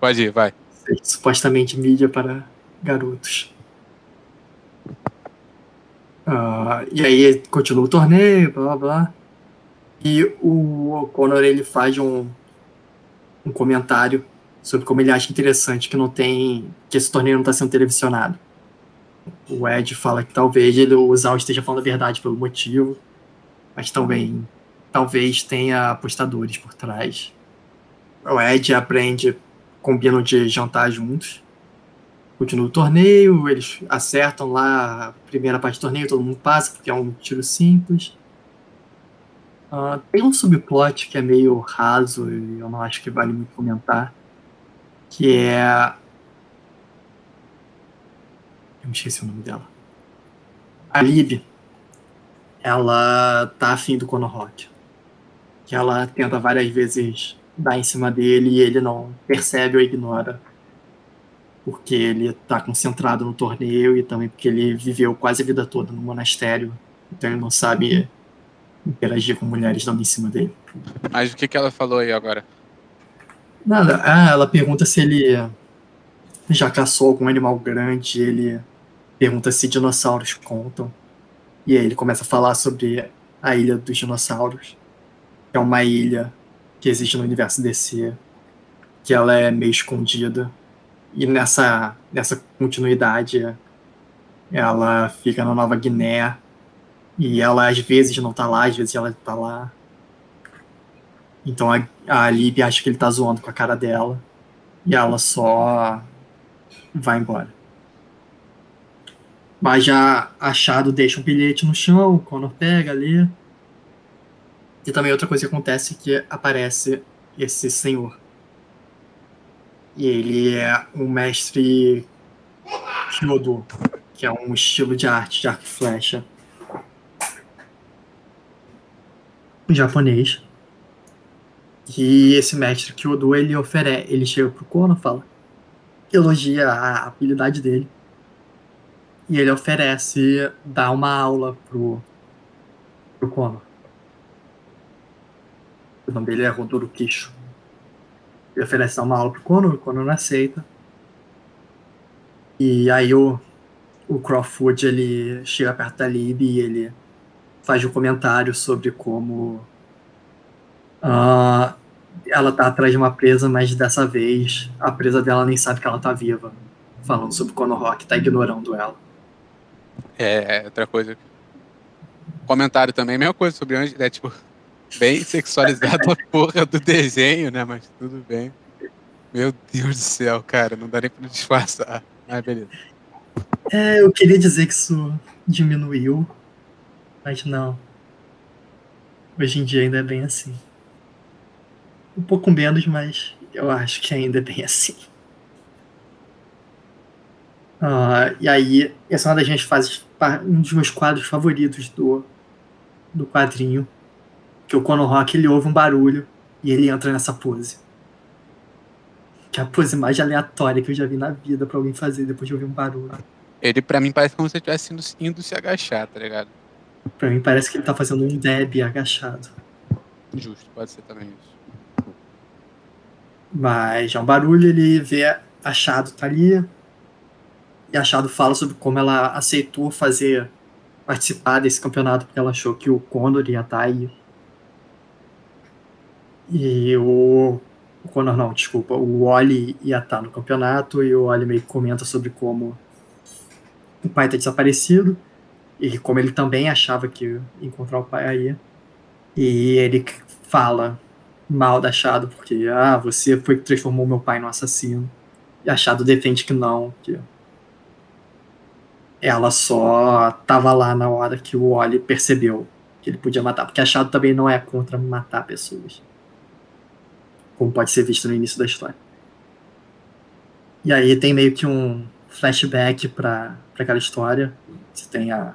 Pode ir, vai. Supostamente mídia para garotos. Uh, e aí continua o torneio, blá blá blá. E o Conor ele faz um, um comentário sobre como ele acha interessante que não tem. que esse torneio não está sendo televisionado. O Ed fala que talvez ele, o Zal esteja falando a verdade pelo motivo, mas também talvez tenha apostadores por trás. O Ed aprende, combinam de jantar juntos. Continua o torneio, eles acertam lá a primeira parte do torneio, todo mundo passa, porque é um tiro simples. Uh, tem um subplot que é meio raso e eu não acho que vale muito comentar, que é. Eu me esqueci o nome dela. A Lib. Ela tá afim do Conor que ela tenta várias vezes dar em cima dele e ele não percebe ou ignora. Porque ele está concentrado no torneio e também porque ele viveu quase a vida toda no monastério. Então ele não sabe interagir com mulheres dando em cima dele. Mas o que, que ela falou aí agora? Nada. Ah, ela pergunta se ele já caçou algum animal grande. Ele pergunta se dinossauros contam. E aí ele começa a falar sobre a ilha dos dinossauros é uma ilha que existe no universo DC, que ela é meio escondida. E nessa, nessa continuidade, ela fica na Nova Guiné. E ela às vezes não tá lá, às vezes ela tá lá. Então a, a Lib acha que ele tá zoando com a cara dela. E ela só vai embora. Mas já achado deixa um bilhete no chão, o Connor pega ali. E também outra coisa que acontece é que aparece esse senhor. E ele é um mestre Kyodo, que é um estilo de arte de arco e flecha japonês. E esse mestre Kyodo, ele oferece, ele chega pro Kono fala, elogia a habilidade dele. E ele oferece dar uma aula pro, pro Kono. O nome dele é Rodoro Queixo. Ele oferece uma aula pro Conor, o Conor não aceita. E aí o, o Crawford ele chega perto da Lib e ele faz um comentário sobre como uh, ela tá atrás de uma presa, mas dessa vez a presa dela nem sabe que ela tá viva. Falando sobre o Conor Rock, tá ignorando ela. É, outra coisa. Comentário também, mesma coisa sobre antes, é tipo, bem sexualizado a porra do desenho, né? Mas tudo bem. Meu Deus do céu, cara, não dá nem pra disfarçar. Mas beleza. É, eu queria dizer que isso diminuiu, mas não. Hoje em dia ainda é bem assim. Um pouco menos, mas eu acho que ainda é bem assim. Uh, e aí, essa é uma das minhas fases, um dos meus quadros favoritos do, do quadrinho, que o Conor Rock ele ouve um barulho e ele entra nessa pose. Que é a pose mais aleatória que eu já vi na vida pra alguém fazer depois de ouvir um barulho. Ele, pra mim, parece como se ele estivesse indo, indo se agachar, tá ligado? Pra mim parece que ele tá fazendo um deb agachado. Justo, pode ser também isso. Mas é um barulho, ele vê Achado tá ali. E Achado fala sobre como ela aceitou fazer participar desse campeonato porque ela achou que o Condor ia estar tá aí. E o, o Conor não, desculpa, o Wally ia estar tá no campeonato e o Wally meio que comenta sobre como o pai tá desaparecido e como ele também achava que encontrar o pai aí. E ele fala mal da Achado, porque, ah, você foi que transformou meu pai no assassino. E Achado defende que não, que ela só tava lá na hora que o Oli percebeu que ele podia matar, porque Achado também não é contra matar pessoas. Como pode ser visto no início da história. E aí tem meio que um flashback para aquela história. Você tem a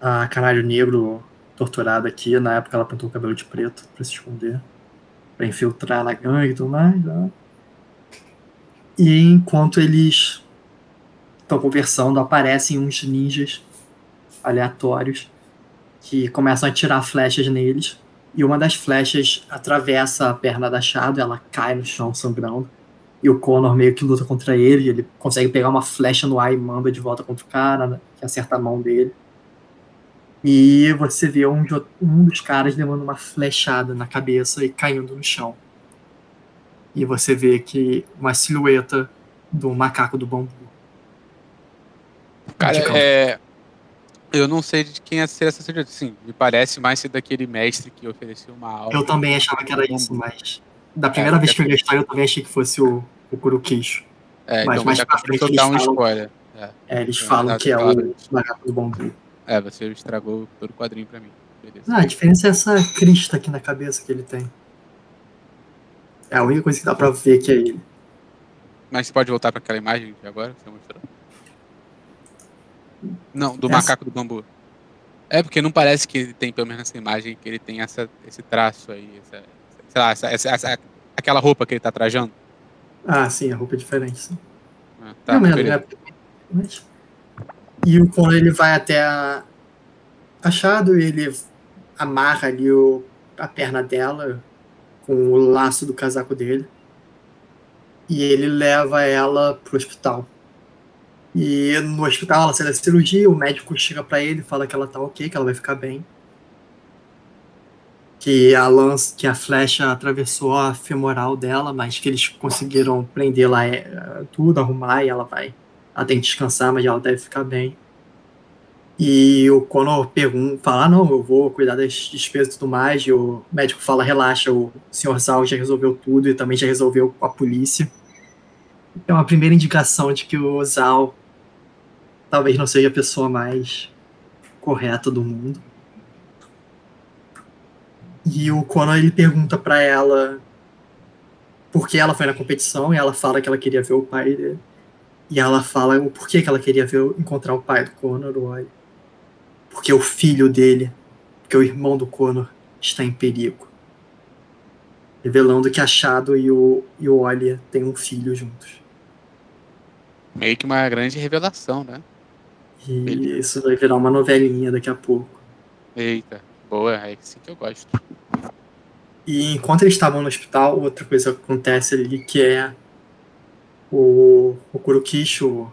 a Canário Negro torturada aqui. Na época ela pintou o cabelo de preto para se esconder, para infiltrar na gangue e tudo mais. Né? E enquanto eles estão conversando, aparecem uns ninjas aleatórios que começam a tirar flechas neles. E uma das flechas atravessa a perna da Shadow, ela cai no chão sangrando. E o Connor meio que luta contra ele, ele consegue pegar uma flecha no ar e manda de volta contra o cara, né, que acerta a mão dele. E você vê um, um dos caras levando uma flechada na cabeça e caindo no chão. E você vê que uma silhueta do macaco do bambu. Cara, é. Eu não sei de quem é ser essa silhueta. Sim, me parece mais ser daquele mestre que ofereceu uma aula. Eu também achava que era isso, mas. Da primeira é, vez que eu vi a história, eu também achei que fosse o, o Kurukicho. É, mas então mais pra frente eles um falam, é. é, eles falam que é o macaco do bambu. É, você estragou todo o quadrinho pra mim. Beleza. Ah, a diferença é essa crista aqui na cabeça que ele tem. É a única coisa que dá pra ver que é ele. Mas você pode voltar pra aquela imagem de agora que você mostrou? Não, do essa... macaco do bambu. É, porque não parece que ele tem, pelo menos nessa imagem, que ele tem essa, esse traço aí, essa, sei lá, essa, essa, essa, aquela roupa que ele tá trajando. Ah, sim, a roupa é diferente, sim. Ah, tá, não, mesmo, é... Mas... E o Conor ele vai até a Achado e ele amarra ali o, a perna dela com o laço do casaco dele. E ele leva ela pro hospital. E no hospital ela sai da cirurgia, o médico chega para ele fala que ela tá ok, que ela vai ficar bem. Que a lança, que a flecha atravessou a femoral dela, mas que eles conseguiram prender lá é, tudo, arrumar e ela vai ela tem que descansar, mas ela deve ficar bem. E o Conor pergunta, fala, ah, não, eu vou cuidar das despesas e tudo mais, e o médico fala, relaxa, o senhor Zal já resolveu tudo e também já resolveu com a polícia. É uma primeira indicação de que o Zal talvez não seja a pessoa mais correta do mundo. E o Conor ele pergunta para ela por que ela foi na competição e ela fala que ela queria ver o pai dele. E ela fala o porquê que ela queria ver, encontrar o pai do Connor, o Oli. Porque o filho dele, porque o irmão do Connor está em perigo. Revelando que a Shadow e o, e o Oli têm um filho juntos. Meio que uma grande revelação, né? E isso vai virar uma novelinha daqui a pouco. Eita, boa, é assim que eu gosto. E enquanto eles estavam no hospital, outra coisa acontece ali que é o, o Kurukisho,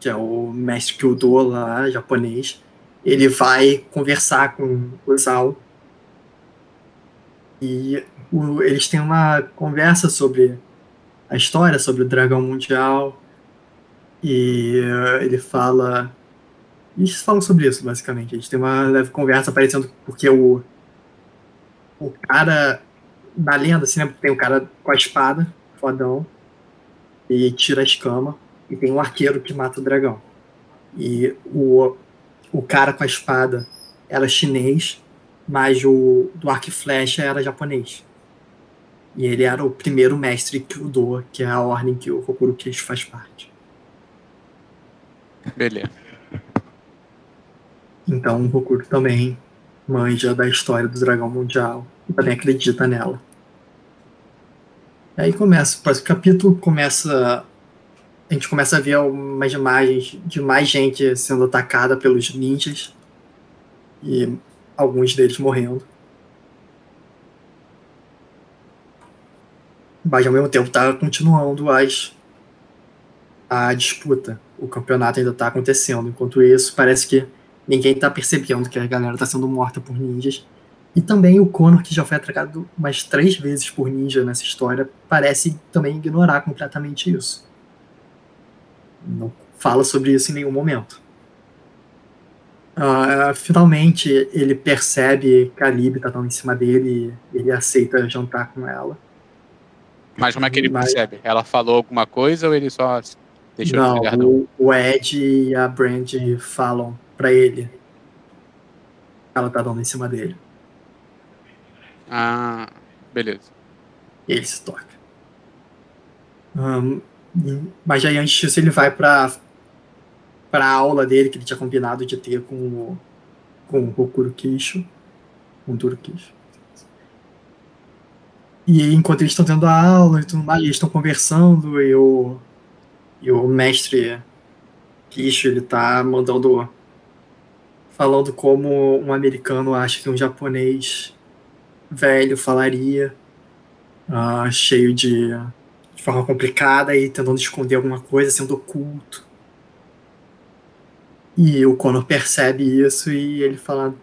que é o mestre Kyudo lá, japonês, ele vai conversar com o Zal e o, eles têm uma conversa sobre a história, sobre o dragão mundial e ele fala eles falam sobre isso, basicamente. A gente tem uma leve conversa aparecendo porque o o cara da lenda, assim, né? Tem o cara com a espada, fodão, e tira a escama, e tem um arqueiro que mata o dragão. E o, o cara com a espada era chinês, mas o do arco e flecha era japonês. E ele era o primeiro mestre Kyudo, que é a ordem que o Kokoro Keishi faz parte. Beleza. Então o Kokoro também manja da história do dragão mundial e também acredita nela. Aí começa, o próximo capítulo começa. A gente começa a ver umas imagens de mais gente sendo atacada pelos ninjas. E alguns deles morrendo. Mas ao mesmo tempo tá continuando as, a disputa. O campeonato ainda tá acontecendo. Enquanto isso, parece que ninguém tá percebendo que a galera tá sendo morta por ninjas. E também o Connor, que já foi atacado umas três vezes por ninja nessa história, parece também ignorar completamente isso. Não fala sobre isso em nenhum momento. Uh, finalmente ele percebe que a Lib tá em cima dele e ele aceita jantar com ela. Mas como é que ele Mas... percebe? Ela falou alguma coisa ou ele só deixou Não, o, o Ed e a Brand falam para ele. Ela tá dando em cima dele. Ah, beleza. E ele se toca. Um, mas aí antes disso ele vai pra, pra aula dele que ele tinha combinado de ter com o, com o Kurukicho. Com o Turukicho. E enquanto eles estão tendo a aula e tudo mais, eles estão conversando e o, e o mestre Kisho, ele tá mandando falando como um americano acha que um japonês velho falaria, uh, cheio de, de forma complicada e tentando esconder alguma coisa, sendo oculto. E o Connor percebe isso e ele fala: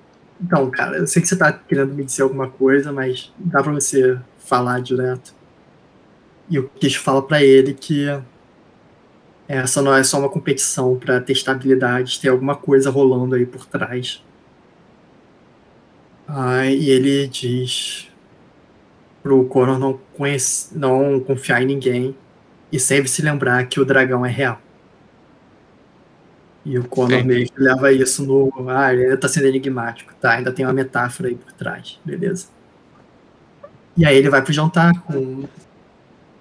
Então, cara, eu sei que você tá querendo me dizer alguma coisa, mas dá pra você falar direto. E o Kish fala para ele que essa não é só uma competição para testar habilidades, tem alguma coisa rolando aí por trás. Ah, e ele diz pro Conor não, conhece, não confiar em ninguém e sempre se lembrar que o dragão é real. E o Conor Sim. meio que leva isso no. Ah, ele tá sendo enigmático, tá? Ainda tem uma metáfora aí por trás, beleza? E aí ele vai pro jantar com.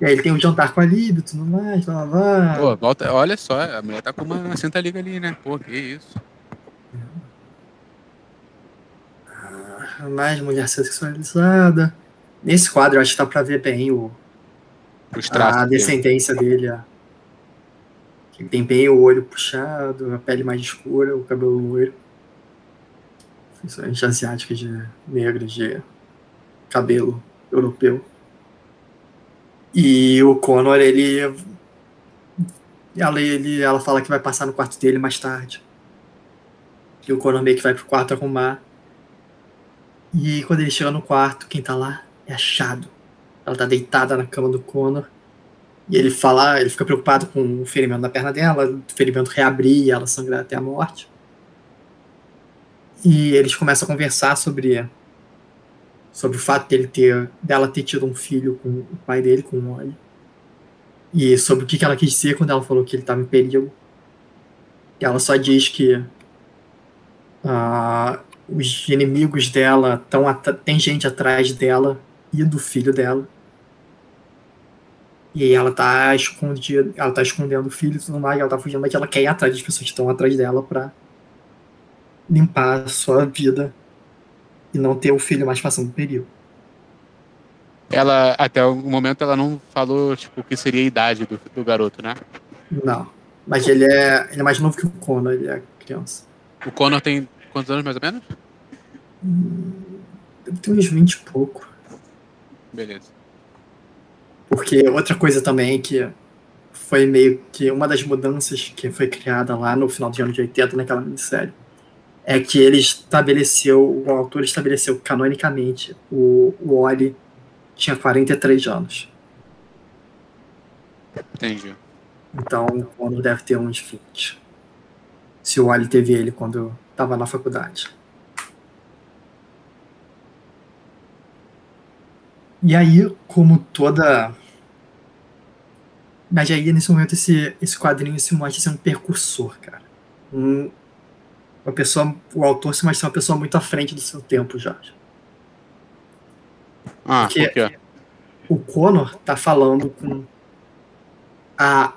E aí ele tem um jantar com a e tudo mais, blá, blá. Pô, volta, olha só, a mulher tá com uma senta liga ali, né? Pô, que isso. Ah, mais mulher sexualizada. Nesse quadro eu acho que dá pra ver bem o, a descendência dele. dele Ele tem bem o olho puxado, a pele mais escura, o cabelo loiro. Principalmente asiática de negra, de cabelo europeu. E o Connor, ele ela, ele. ela fala que vai passar no quarto dele mais tarde. E o Connor meio que vai pro quarto arrumar. E quando ele chega no quarto, quem tá lá é a. Ela tá deitada na cama do Connor. E ele fala, ele fica preocupado com o ferimento da perna dela, o ferimento reabrir e ela sangrar até a morte. E eles começam a conversar sobre sobre o fato dele ter, dela ter tido um filho com o pai dele, com o Molly. E sobre o que ela quis dizer quando ela falou que ele estava em perigo. E ela só diz que uh, os inimigos dela estão tem gente atrás dela e do filho dela. E ela tá escondida, ela tá escondendo o filho e tudo mais, ela tá fugindo, mas ela quer ir atrás das pessoas que estão atrás dela para limpar a sua vida e não ter o filho mais passando perigo. Ela, até o momento, ela não falou, tipo, o que seria a idade do, do garoto, né? Não. Mas ele é, ele é mais novo que o Connor, ele é criança. O Connor tem quantos anos, mais ou menos? Hum, deve ter uns 20 e pouco. Beleza. Porque outra coisa também que foi meio que uma das mudanças que foi criada lá no final dos anos de 80 naquela minissérie é que ele estabeleceu, o autor estabeleceu canonicamente o, o Oli tinha 43 anos. Entendi. Então o Connor deve ter uns 20. Se o Oli teve ele quando estava na faculdade. E aí, como toda. Mas aí, nesse momento, esse, esse quadrinho se mostra ser um percursor, cara. Um, uma pessoa, o autor se mostra uma pessoa muito à frente do seu tempo já. Ah, Porque por quê? o Connor tá falando com a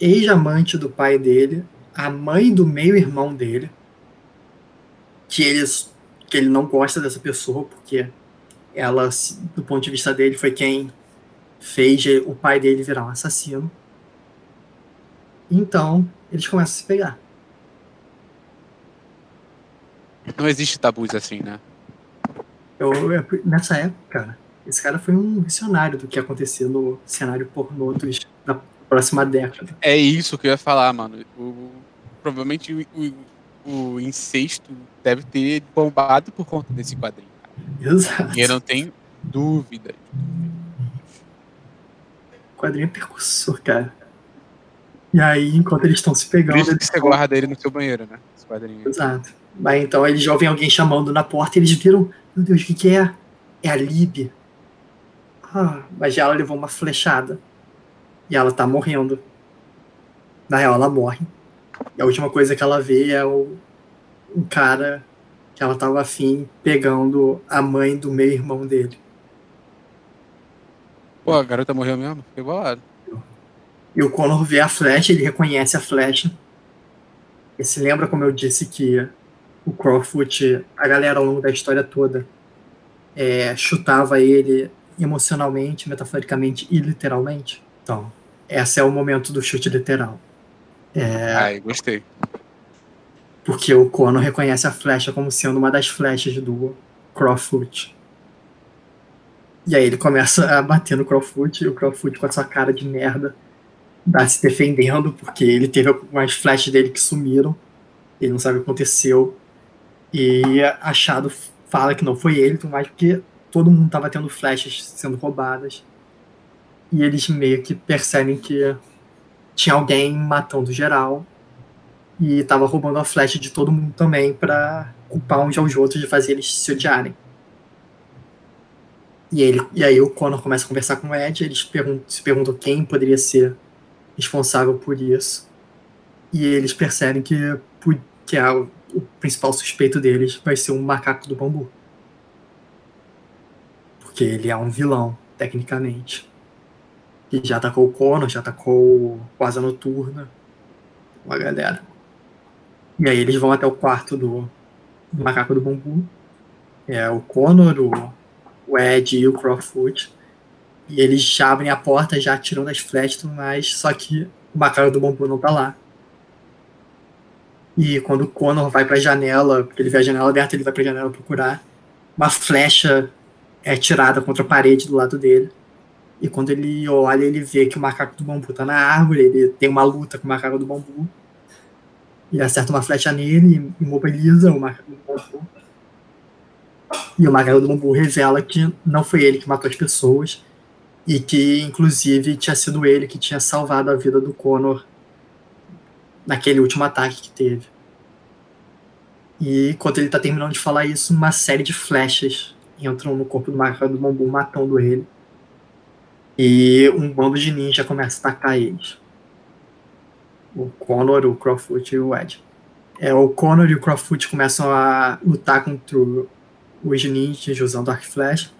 ex-amante do pai dele, a mãe do meio-irmão dele, que eles que ele não gosta dessa pessoa porque ela, do ponto de vista dele, foi quem fez o pai dele virar um assassino. Então, eles começam a se pegar. Não existe tabus assim, né? Eu, eu, nessa época, cara, esse cara foi um visionário do que acontecia no cenário pornô dos, da próxima década. É isso que eu ia falar, mano. O, provavelmente o, o, o incesto deve ter bombado por conta desse quadrinho. Cara. Exato. E eu não tenho dúvida. O quadrinho é percussor, cara. E aí, enquanto eles estão se pegando. Por isso que você guarda ele no seu banheiro, né? Esse quadrinho. Exato. Mas então eles já ouvem alguém chamando na porta e eles viram, meu Deus, o que, que é? É a Lib. Ah, mas já ela levou uma flechada. E ela tá morrendo. Na real, ela morre. E a última coisa que ela vê é o, um cara que ela tava afim pegando a mãe do meio irmão dele. Pô, a garota morreu mesmo? Fiquei bolado. E o Connor vê a flecha, ele reconhece a flecha. E se lembra, como eu disse, que o Crowfoot, a galera ao longo da história toda, é, chutava ele emocionalmente, metaforicamente e literalmente. Então, esse é o momento do chute literal. É, Ai, gostei. Porque o Connor reconhece a flecha como sendo uma das flechas do Crowfoot. E aí ele começa a bater no Crowfoot, e o Crowfoot com a sua cara de merda dá se defendendo, porque ele teve algumas flechas dele que sumiram. Ele não sabe o que aconteceu. E achado fala que não foi ele, mais, porque todo mundo estava tendo flechas sendo roubadas. E eles meio que percebem que tinha alguém matando geral e estava roubando a flecha de todo mundo também para culpar uns aos outros de fazer eles se odiarem. E, ele, e aí o Connor começa a conversar com o Ed, eles perguntam, se perguntam quem poderia ser responsável por isso. E eles percebem que, que a, o principal suspeito deles vai ser um macaco do bambu. Porque ele é um vilão, tecnicamente. E já atacou o Conor, já atacou o Asa Noturna. Uma galera. E aí eles vão até o quarto do, do macaco do bambu. É o Conor, o, o Ed e o Crowfoot. E eles já abrem a porta, já atiram das flechas e tudo mais, só que o macaco do bambu não tá lá. E quando o Conor vai pra janela, porque ele vê a janela aberta, ele vai pra janela procurar, uma flecha é tirada contra a parede do lado dele. E quando ele olha, ele vê que o macaco do bambu tá na árvore, ele tem uma luta com o macaco do bambu. E acerta uma flecha nele, imobiliza o macaco do bambu. E o macaco do bambu revela que não foi ele que matou as pessoas, e que, inclusive, tinha sido ele que tinha salvado a vida do Connor naquele último ataque que teve. E enquanto ele está terminando de falar isso, uma série de flechas entram no corpo do macaco do bambu, matando ele. E um bando de ninja começa a atacar eles. O Connor, o Crowfoot e o Ed. É, o Connor e o Crowfoot começam a lutar contra os ninjas usando arco e flecha.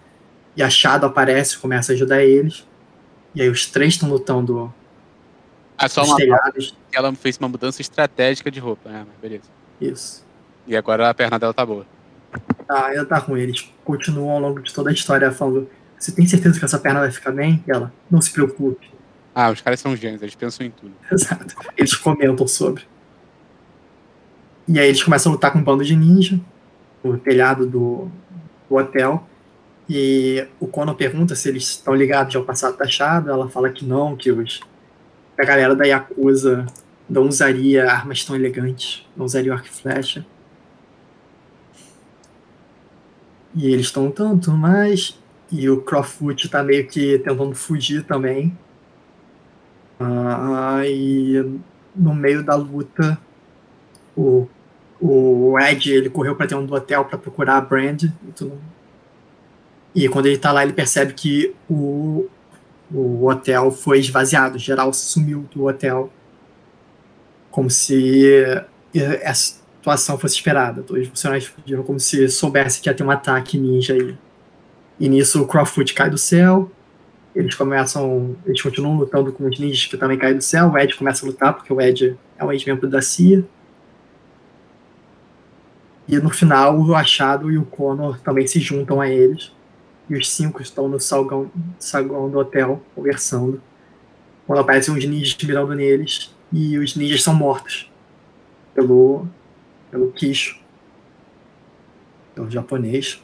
E a Shadow aparece, começa a ajudar eles. E aí os três estão lutando. Ah, só uma telhados. Ela fez uma mudança estratégica de roupa, né? Beleza. Isso. E agora a perna dela tá boa. Ah, ela tá com eles. Continuam ao longo de toda a história falando: Você tem certeza que essa perna vai ficar bem? E ela, não se preocupe. Ah, os caras são gênios, eles pensam em tudo. Exato. Eles comentam sobre. E aí eles começam a lutar com um bando de ninja no telhado do, do hotel. E o Conan pergunta se eles estão ligados ao passado da Shadow. Ela fala que não, que os, a galera da Yakuza não usaria armas tão elegantes, não usaria arco e flecha. E eles estão tanto mais. E o Crowfoot tá meio que tentando fugir também. Uh, e no meio da luta, o, o Ed ele correu para dentro do hotel para procurar a Brand. E tudo, e quando ele tá lá, ele percebe que o, o hotel foi esvaziado, geral sumiu do hotel. Como se a situação fosse esperada. Todos os funcionários fugiram como se soubesse que ia ter um ataque ninja aí. E nisso o Crawford cai do céu. Eles começam. Eles continuam lutando com os ninjas que também caem do céu. O Ed começa a lutar, porque o Ed é um ex-membro da CIA. E no final, o Achado e o Connor também se juntam a eles e os cinco estão no salgão, saguão do hotel conversando. Quando aparecem uns ninjas mirando neles e os ninjas são mortos pelo, pelo Kisho, pelo japonês.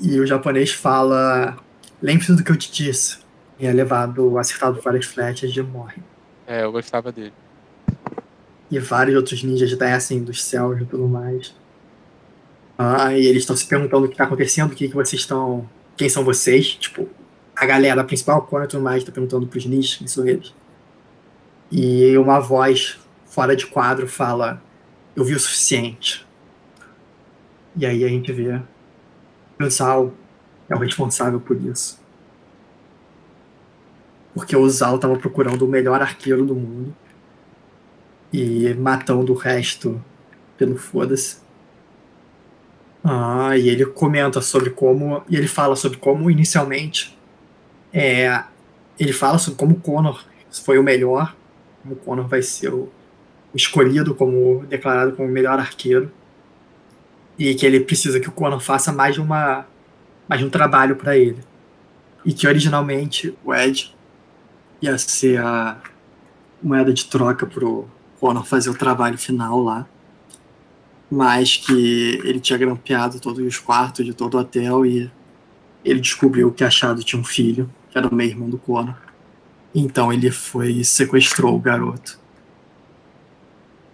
E o japonês fala: Lembre-se do que eu te disse. E é levado, acertado várias flechas e morre. É, eu gostava dele. E vários outros ninjas descem dos céus e tudo mais. Ah, e eles estão se perguntando o que está acontecendo, o que, que vocês estão. Quem são vocês? Tipo, a galera principal, Conan e tudo mais, está perguntando pros ninjas quem são eles. E uma voz fora de quadro fala: Eu vi o suficiente. E aí a gente vê. Ansal é o responsável por isso. Porque o Zal estava procurando o melhor arqueiro do mundo e matando o resto pelo foda-se. Ah, e ele comenta sobre como. E ele fala sobre como inicialmente. É, ele fala sobre como Connor foi o melhor. Como Connor vai ser o, escolhido como. declarado como o melhor arqueiro. E que ele precisa que o Connor faça mais de uma. mais um trabalho para ele. E que originalmente o Ed ia ser a moeda de troca pro Connor fazer o trabalho final lá mas que ele tinha grampeado todos os quartos de todo o hotel e ele descobriu que Achado tinha um filho, que era o meio irmão do Conor. Então ele foi e sequestrou o garoto.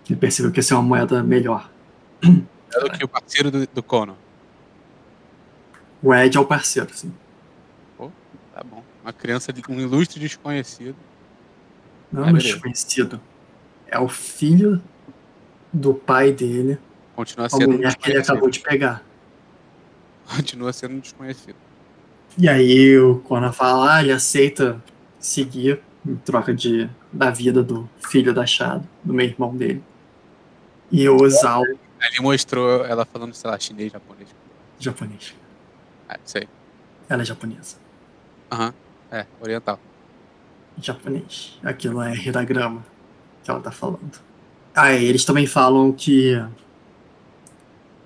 Ele percebeu que ia ser uma moeda melhor. Era do que o parceiro do, do Conor. O Ed é o parceiro, sim. Pô, tá bom. Uma criança, de, um ilustre desconhecido. Não é desconhecido. É o filho do pai dele Continua sendo a mulher que ele acabou de pegar. Continua sendo desconhecido. E aí o Conan fala, ah, ele aceita seguir em troca de, da vida do filho da Chado, do meu irmão dele. E o Zal. Ele mostrou ela falando, sei lá, chinês, japonês. Japonês. É, sei. Ela é japonesa. Aham, uhum. é, oriental. Japonês. Aquilo é hiragrama que ela tá falando. Ah, eles também falam que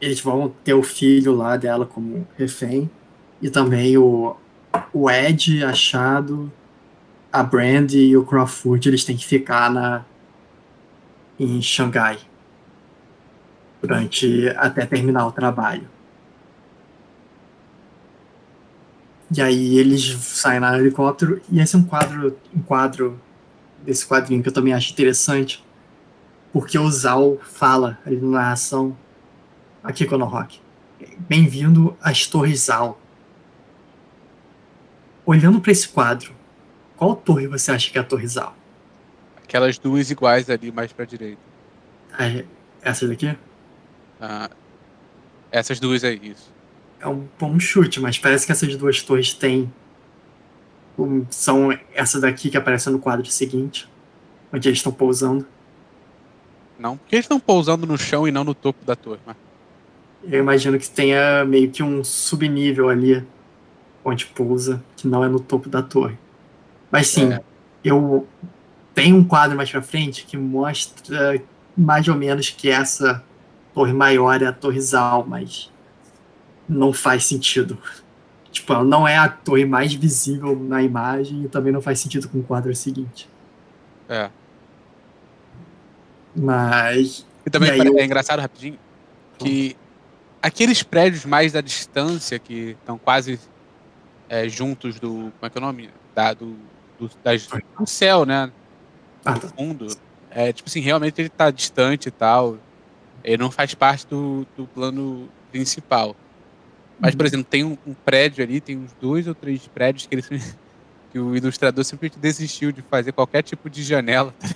eles vão ter o filho lá dela como refém. E também o, o Ed achado, a Brandy e o Crawford, eles têm que ficar na, em Xangai durante até terminar o trabalho. E aí eles saem no helicóptero e esse é um quadro, um quadro desse quadrinho que eu também acho interessante, porque o Zal fala ali na narração aqui Rock. Bem-vindo às Torres Zal. Olhando para esse quadro, qual torre você acha que é a Torre Zal? Aquelas duas iguais ali mais para direita. Ah, essas daqui? Ah, essas duas aí, isso. É um bom chute, mas parece que essas duas torres têm. Um, são essa daqui que aparece no quadro seguinte, onde eles estão pousando. Não, porque eles estão pousando no chão e não no topo da torre. Mas eu imagino que tenha meio que um subnível ali onde pousa, que não é no topo da torre. Mas sim, é. eu tenho um quadro mais pra frente que mostra mais ou menos que essa torre maior é a torre Zal, mas não faz sentido. Tipo, ela não é a torre mais visível na imagem e também não faz sentido com o quadro seguinte. É. Mas. E também e é eu... engraçado rapidinho que aqueles prédios mais da distância, que estão quase é, juntos do. Como é que é o nome? Da, do, do, das, do céu, né? Ah, do fundo. É, tipo assim, realmente ele está distante e tal. Ele não faz parte do, do plano principal. Mas, por uhum. exemplo, tem um, um, prédio ali, tem uns dois ou três prédios que, ele, que o ilustrador simplesmente desistiu de fazer qualquer tipo de janela, tá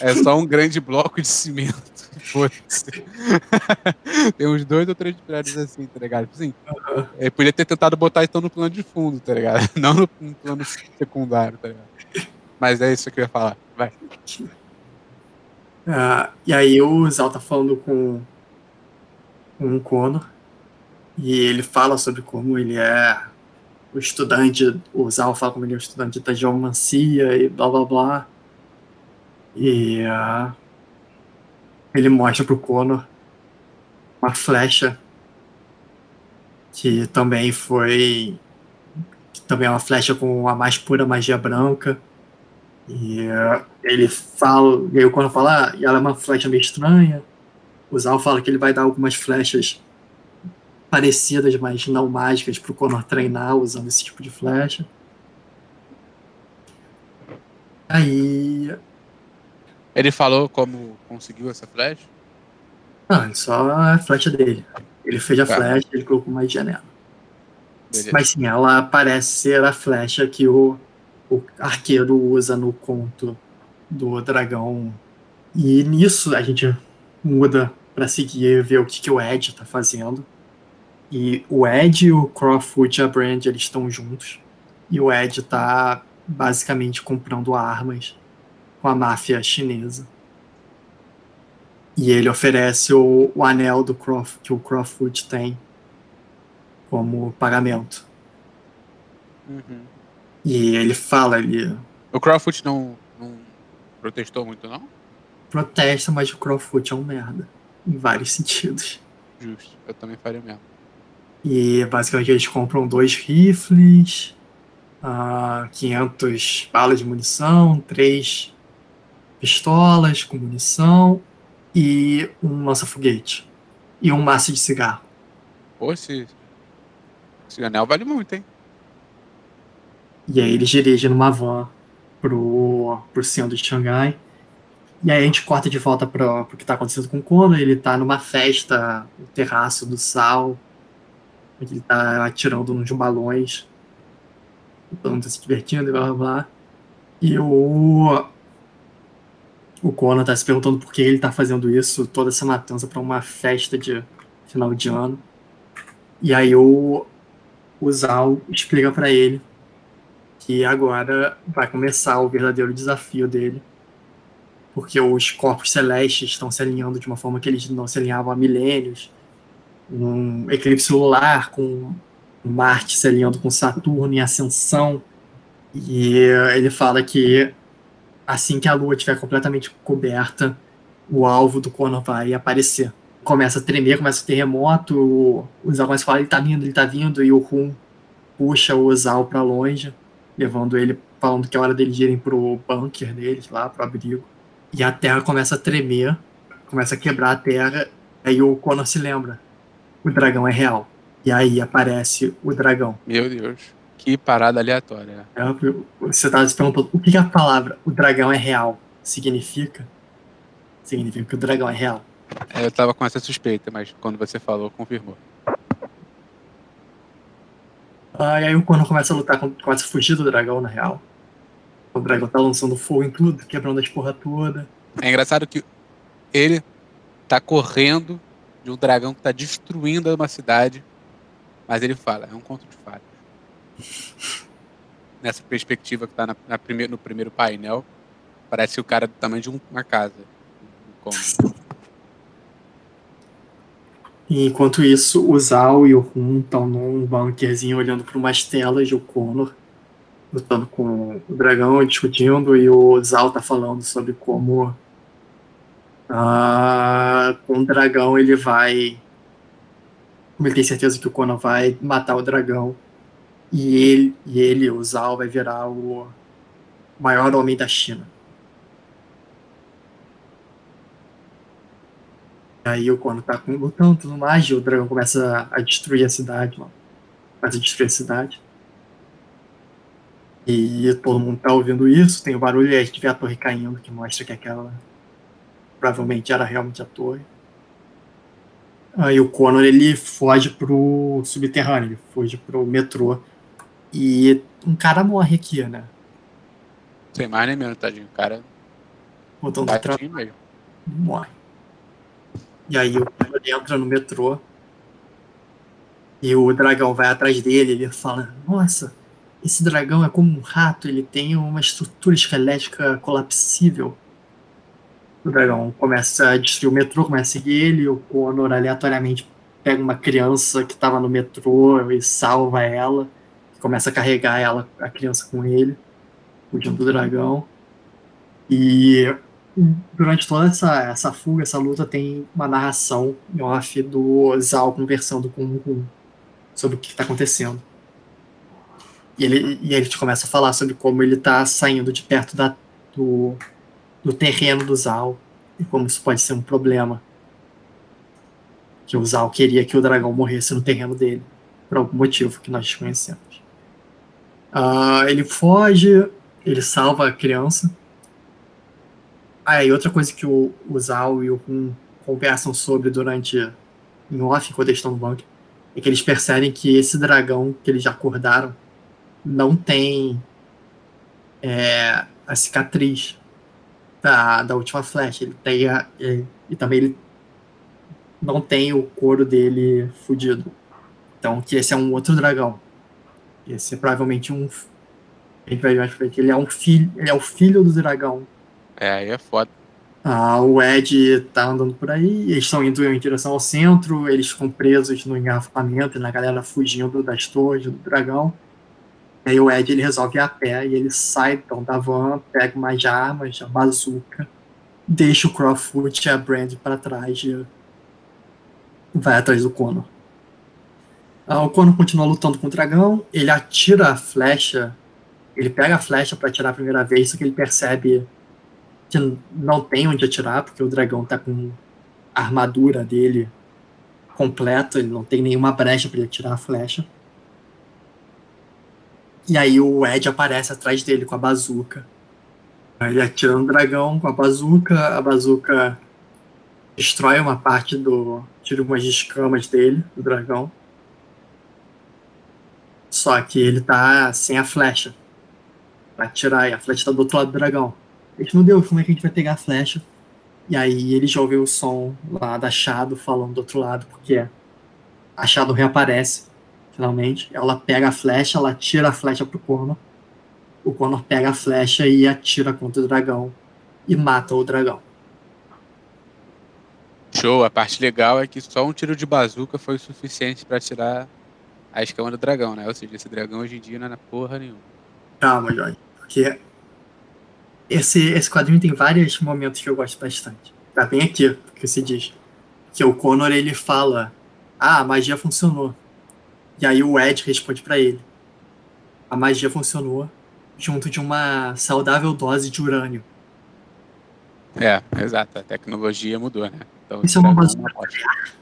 É só um grande bloco de cimento. Tem uns dois ou três prédios assim, tá ligado? Tipo assim, uhum. ele podia ter tentado botar então no plano de fundo, tá ligado? Não no, no plano secundário, tá ligado? Mas é isso que eu ia falar. Vai. Uh, e aí o Zal tá falando com, com o Conor e ele fala sobre como ele é o estudante, o Zal fala como ele é o estudante da geomancia e blá blá blá. E uh, ele mostra pro Conor uma flecha que também foi. Que também é uma flecha com a mais pura magia branca. E uh, ele fala, e aí quando fala, ah, ela é uma flecha meio estranha. O Zal fala que ele vai dar algumas flechas parecidas, mas não mágicas, para o Connor treinar usando esse tipo de flecha. Aí. Ele falou como conseguiu essa flecha? Não, só a flecha dele. Ele fez a tá. flecha, ele colocou mais janela. Mas sim, ela parece ser a flecha que o, o arqueiro usa no conto do dragão. E nisso a gente muda para seguir ver o que, que o Ed tá fazendo. E o Ed, o Crawford e a Brand eles estão juntos. E o Ed tá basicamente comprando armas com a máfia chinesa. E ele oferece o, o anel do Croft, que o Crawford tem como pagamento. Uhum. E ele fala ali. O Crawford não, não protestou muito, não? Protesta, mas o Crawford é um merda. Em vários sentidos. Justo, eu também faria mesmo. E basicamente eles compram dois rifles, uh, ah, 500 balas de munição, três pistolas com munição e um lança-foguete. E um maço de cigarro. Pô, esse, esse anel vale muito, hein? E aí eles dirigem numa van pro, pro centro de Xangai. E aí a gente corta de volta pro, pro que tá acontecendo com o Kono. Ele tá numa festa no terraço do Sal. Ele tá atirando nos balões. Todo mundo tá se divertindo e blá blá blá. E o, o Conan tá se perguntando por que ele tá fazendo isso, toda essa matança para uma festa de final de ano. E aí o, o Zal explica para ele que agora vai começar o verdadeiro desafio dele, porque os corpos celestes estão se alinhando de uma forma que eles não se alinhavam há milênios. Um eclipse lunar com Marte se alinhando com Saturno em ascensão. E ele fala que assim que a lua estiver completamente coberta, o alvo do Conan vai aparecer. Começa a tremer, começa o terremoto, o Zal começa a falar, ele tá vindo, ele tá vindo, e o Rum puxa o Zal para longe, levando ele, falando que é hora deles irem pro bunker deles, lá, pro abrigo. E a terra começa a tremer, começa a quebrar a terra, aí o Conan se lembra, o dragão é real. E aí aparece o dragão. Meu Deus. Que parada aleatória. É, você estava se perguntando o que a palavra o dragão é real significa? Significa que o dragão é real. É, eu estava com essa suspeita, mas quando você falou, confirmou. Ah, e aí quando começa a lutar, começa a fugir do dragão, na real. O dragão tá lançando fogo em tudo, quebrando as porra toda. É engraçado que ele tá correndo de um dragão que tá destruindo uma cidade, mas ele fala, é um conto de fadas nessa perspectiva que está na, na prime no primeiro painel, parece o cara do tamanho de uma casa. enquanto isso, o Zal e o Rum estão num bunkerzinho olhando para umas telas de o Connor lutando com o dragão, discutindo, e o Zal tá falando sobre como uh, com o dragão ele vai. Como ele tem certeza que o Connor vai matar o dragão, e ele, e ele o Zhao, vai virar o maior homem da China. Aí o quando tá lutando tudo mais, o dragão começa a destruir a cidade, mano. Começa a destruir a cidade. E todo mundo tá ouvindo isso, tem o barulho e a gente vê a torre caindo, que mostra que aquela provavelmente era realmente a torre. Aí o Connor ele foge pro subterrâneo, ele foge pro metrô e um cara morre aqui, né? Sem mais nem menos, tadinho. O cara. Botão do trabalho. Morre. E aí o cara entra no metrô. E o dragão vai atrás dele. Ele fala: Nossa, esse dragão é como um rato. Ele tem uma estrutura esquelética colapsível. O dragão começa a destruir o metrô, começa a seguir ele. O Conor aleatoriamente pega uma criança que estava no metrô e salva ela começa a carregar ela, a criança com ele, fugindo do dragão. E durante toda essa, essa fuga, essa luta, tem uma narração em off do Zal conversando com o Rum. sobre o que está acontecendo. E ele, e ele começa a falar sobre como ele está saindo de perto da, do, do terreno do Zal e como isso pode ser um problema. Que o Zal queria que o dragão morresse no terreno dele, por algum motivo que nós desconhecemos. Uh, ele foge, ele salva a criança. Ah, e outra coisa que o, o Zal e o Hun conversam sobre durante em off, quando eles estão no bunker, é que eles percebem que esse dragão que eles já acordaram não tem é, a cicatriz da, da última flecha. Ele tem a, e, e também ele não tem o couro dele fudido. Então, que esse é um outro dragão. Esse é provavelmente um. A gente vai ver que ele é um filho. Ele é o filho do dragão. É, aí é foda. Ah, o Ed tá andando por aí, eles estão indo em direção ao centro, eles ficam presos no engarrafamento, na galera fugindo das torres do dragão. Aí o Ed ele resolve ir a pé e ele sai então, da van, pega umas armas, a bazuca, deixa o Crawford e a Brand para trás e vai atrás do Conor. Ah, o Conor continua lutando com o dragão, ele atira a flecha, ele pega a flecha para atirar a primeira vez, só que ele percebe que não tem onde atirar, porque o dragão tá com a armadura dele completa, ele não tem nenhuma brecha para ele atirar a flecha. E aí o Ed aparece atrás dele com a bazuca. Ele atira no dragão com a bazuca, a bazuca destrói uma parte do. tira umas escamas dele, do dragão. Só que ele tá sem a flecha. Pra tirar, e a flecha tá do outro lado do dragão. A gente não deu como é que a gente vai pegar a flecha. E aí ele já ouviu o som lá da Shadow falando do outro lado, porque a Shadow reaparece finalmente. Ela pega a flecha, ela tira a flecha pro Conor. O Conor pega a flecha e atira contra o dragão e mata o dragão. Show, a parte legal é que só um tiro de bazuca foi o suficiente para tirar a escama do dragão, né? Ou seja, esse dragão hoje em dia não é na porra nenhuma. Calma, Jorge. Porque esse, esse quadrinho tem vários momentos que eu gosto bastante. Tá bem aqui, que se diz. Que o Conor ele fala: Ah, a magia funcionou. E aí o Ed responde para ele: a magia funcionou junto de uma saudável dose de urânio. É, exato. A tecnologia mudou, né? Então, Isso é uma bazuca nuclear.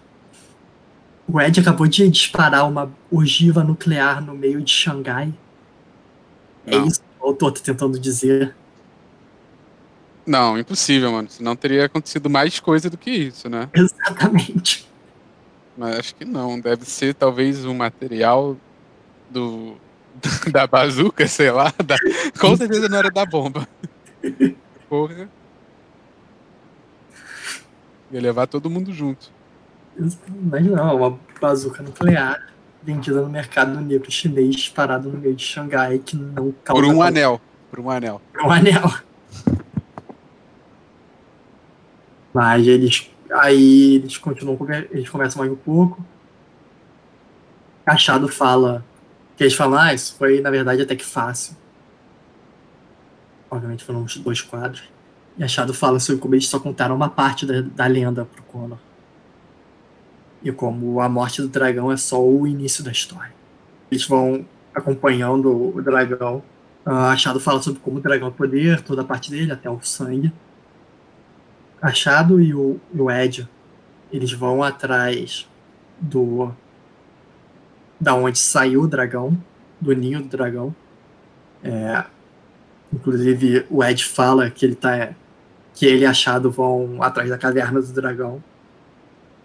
O Ed acabou de disparar uma ogiva nuclear no meio de Xangai. É Não. Isso que o autor tá tentando dizer. Não, impossível, mano. Senão teria acontecido mais coisa do que isso, né? Exatamente. Mas acho que não. Deve ser talvez um material do da bazuca, sei lá. Da... Com certeza não era da bomba. Porra. Ia levar todo mundo junto. Mas não, uma bazuca nuclear vendida no mercado negro chinês, parado no meio de Xangai, que não causa. Por um anel. Por um anel. Por um anel. Mas eles Aí eles continuam, eles conversam mais um pouco. Cachado fala que eles falam, ah, isso foi na verdade até que fácil. Obviamente foram os dois quadros. E Achado fala sobre como eles só contaram uma parte da, da lenda pro Conor. E como a morte do dragão é só o início da história. Eles vão acompanhando o dragão. Uh, Achado fala sobre como o dragão é poder, toda a parte dele, até o sangue. Achado e o, o Ed, eles vão atrás do da onde saiu o dragão, do ninho do dragão. É, inclusive o Ed fala que ele tá que ele e Achado vão atrás da caverna do dragão.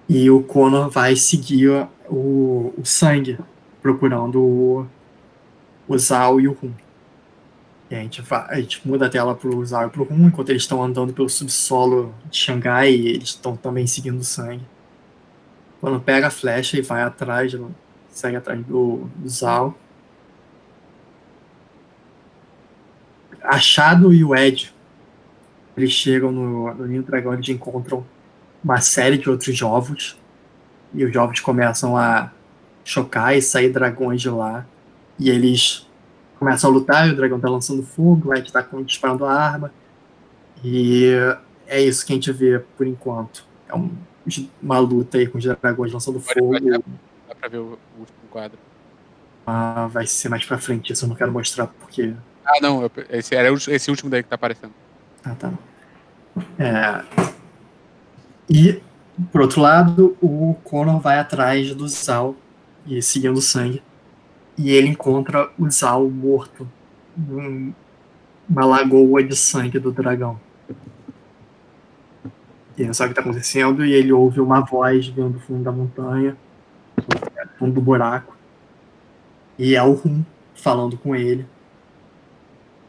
E o Conor vai seguir o, o sangue, procurando o, o Zal e o Rum. E a gente, a gente muda a tela para o Zaro e para o Rum, enquanto eles estão andando pelo subsolo de Xangai, e eles estão também seguindo o sangue. Quando pega a flecha e vai atrás, segue atrás do, do Zal. Achado e o Ed, eles chegam no, no Ninho Dragão, eles encontram uma série de outros ovos, e os ovos começam a chocar e sair dragões de lá, e eles começam a lutar, e o dragão tá lançando fogo, o Ed tá disparando a arma. E é isso que a gente vê por enquanto. É um, uma luta aí com os dragões lançando fogo. Dá pra ver o último quadro. Ah, vai ser mais pra frente, isso eu não quero mostrar porque. Ah, não, esse era esse último daí que tá aparecendo. Ah, tá. É, E, por outro lado, o Connor vai atrás do Zal e seguindo o sangue. E ele encontra o Zal morto numa lagoa de sangue do dragão. Ele não sabe o que está acontecendo e ele ouve uma voz vindo do fundo da montanha, do fundo do buraco. E é o Rum falando com ele.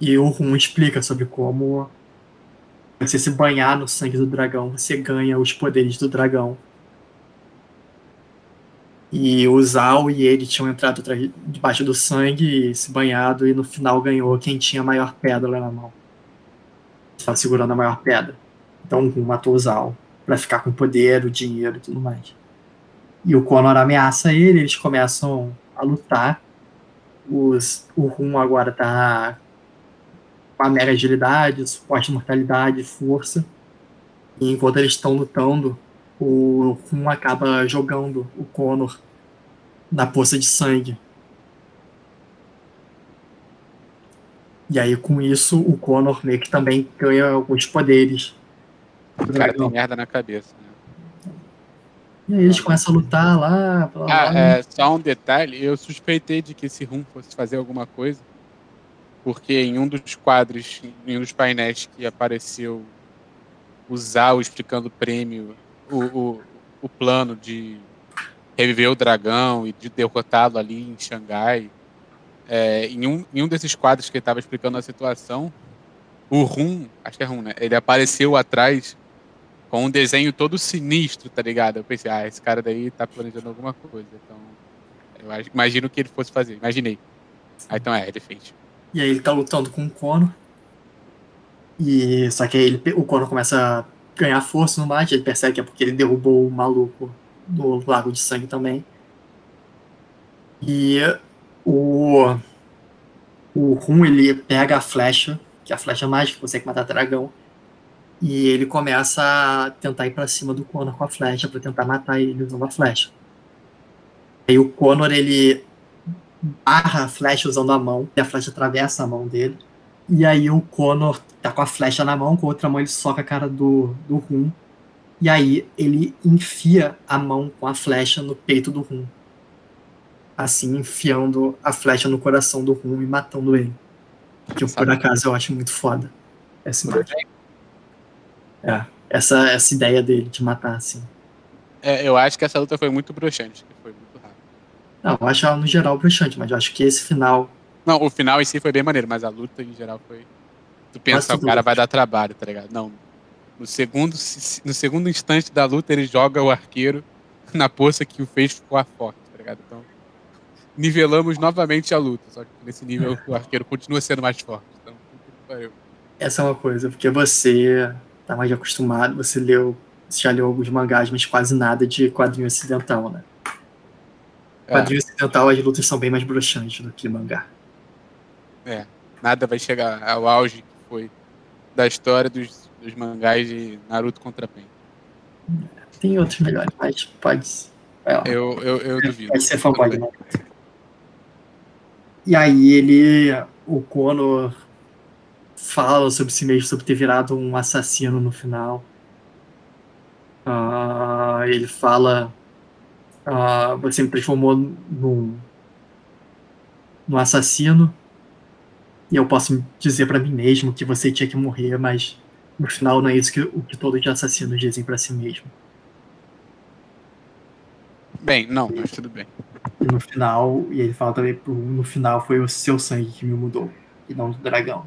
E o Rum explica sobre como você se banhar no sangue do dragão, você ganha os poderes do dragão. E o Zal e ele tinham entrado debaixo do sangue se banhado, e no final ganhou quem tinha a maior pedra na mão. Estava segurando a maior pedra. Então o matou o Zal para ficar com poder, o dinheiro e tudo mais. E o Conor ameaça ele, eles começam a lutar. Os, o Rum agora tá com a mega agilidade, suporte mortalidade, força. E enquanto eles estão lutando, o Rum acaba jogando o Conor na poça de sangue. E aí, com isso, o Conor meio que também ganha alguns poderes. O cara tem merda na cabeça. Né? E aí eles começam a lutar lá. Blá, blá, Ah, blá. é, só um detalhe, eu suspeitei de que esse Rum fosse fazer alguma coisa, porque em um dos quadros, em um dos painéis que apareceu o Zal explicando o prêmio, o, o, o plano de reviver o dragão e de derrotá-lo ali em Xangai. É, em, um, em um desses quadros que ele estava explicando a situação, o Rum, acho que é Rum, né? Ele apareceu atrás com um desenho todo sinistro, tá ligado? Eu pensei, ah, esse cara daí tá planejando alguma coisa. Então, eu imagino que ele fosse fazer. Imaginei. Então é, ele fez. E aí ele tá lutando com o Conor. E só que aí ele, o Conor começa a ganhar força no mais, ele percebe que é porque ele derrubou o maluco do Lago de Sangue também. E o o Rum ele pega a flecha, que é a flecha mágica consegue matar dragão, e ele começa a tentar ir pra cima do Conor com a flecha pra tentar matar ele usando a flecha. Aí o Conor ele barra a flecha usando a mão, e a flecha atravessa a mão dele. E aí o Conor tá com a flecha na mão, com a outra mão ele soca a cara do, do Rum. E aí ele enfia a mão com a flecha no peito do Rum. Assim, enfiando a flecha no coração do Rum e matando ele. Que eu, por acaso eu acho muito foda. Essa imagem. É, essa, essa ideia dele de matar, assim. É, eu acho que essa luta foi muito broxante, que foi muito rápido. Não, eu acho ela no geral bruxante, mas eu acho que esse final Não, o final em si foi bem maneiro, mas a luta em geral foi. Tu pensa, Quase o cara vai dar trabalho, tá ligado? Não. No segundo, no segundo instante da luta, ele joga o arqueiro na poça que o fez ficar forte, tá ligado? Então, nivelamos novamente a luta, só que nesse nível o arqueiro continua sendo mais forte. Então, que pariu. Essa é uma coisa, porque você tá mais acostumado, você leu, você já leu alguns mangás, mas quase nada de quadrinho ocidental, né? É. Quadrinho ocidental, as lutas são bem mais broxantes do que mangá. Nada vai chegar ao auge que foi da história dos, dos mangás de Naruto contra Pen. Tem outros melhores, mas pode. Eu, eu, eu duvido. Pode ser fanboy, né? E aí ele, o Conor fala sobre si mesmo, sobre ter virado um assassino no final. Ah, ele fala, ah, você me transformou num, num assassino e eu posso dizer pra mim mesmo que você tinha que morrer, mas no final não é isso que o que todos os assassinos dizem pra si mesmo. Bem, não, mas tudo bem. E no final, e ele fala também pro no final foi o seu sangue que me mudou, e não do dragão.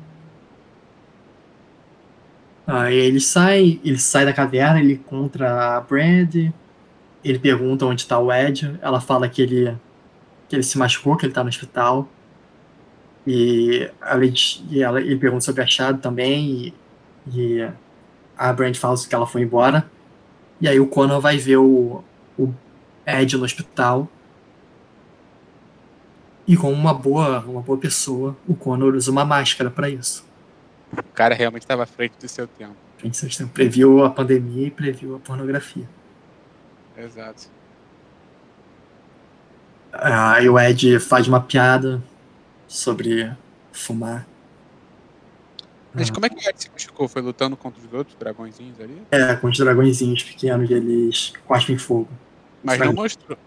Aí ele sai, ele sai da caverna, ele encontra a Brand, ele pergunta onde tá o Ed, ela fala que ele que ele se machucou, que ele tá no hospital. E, de- e ela, ele pergunta sobre a Chad também, e, e a Brand fala que ela foi embora. E aí o Conan vai ver o, o Ed no hospital. E como uma boa, uma boa pessoa, o Conor usa uma máscara para isso. O cara realmente estava à frente do seu tempo. Previu a pandemia e previu a pornografia. Exato. Aí o Ed faz uma piada sobre fumar. Mas como é que o Ed se machucou? Foi lutando contra os outros dragõezinhos ali? É, com os dragõezinhos pequenos, eles cospem fogo. Mas não mostrou.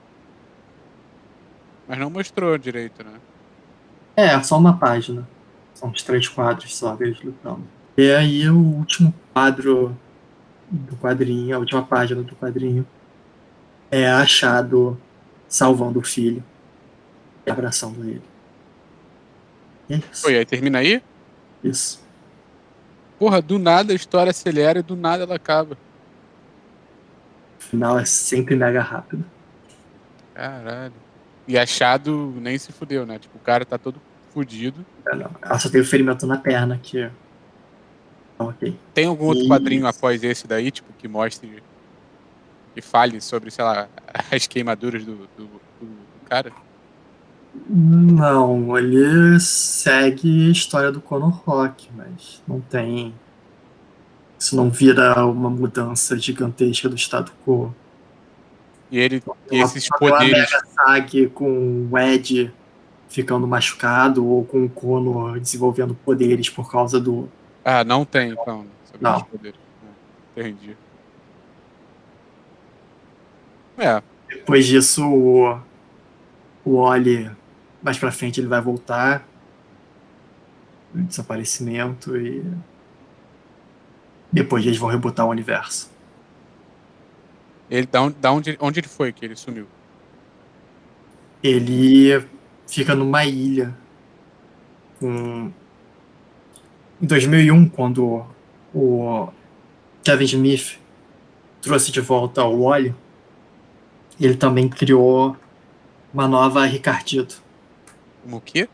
Mas não mostrou direito, né? É, só uma página. São uns três quadros só deles lutando. E aí o último quadro do quadrinho, a última página do quadrinho, é achado salvando o filho e abraçando ele. É isso. Oi, aí termina aí? Isso. Porra, do nada a história acelera e do nada ela acaba. O final é sempre mega rápido. Caralho. E achado nem se fudeu, né? Tipo, o cara tá todo fudido. É, não. Ela só tem o ferimento na perna aqui. Ok. Tem algum outro quadrinho após esse daí, tipo, que mostre. Que fale sobre, sei lá, as queimaduras do, do, do cara? Não, ele segue a história do Conor Rock, mas não tem. Isso não vira uma mudança gigantesca do status quo. E ele e esses poderes. Uma com o Ed ficando machucado ou com o Conor desenvolvendo poderes por causa do. Ah, não tem, então. Não. Poderes. Entendi. É. Depois disso, o, o Oli, mais pra frente, ele vai voltar. Desaparecimento e. Depois eles vão rebutar o universo. Ele, da onde, da onde, onde ele foi que ele sumiu? Ele fica numa ilha. Com... Em 2001, quando o Kevin Smith trouxe de volta o ele também criou uma nova Ricardito. O quê?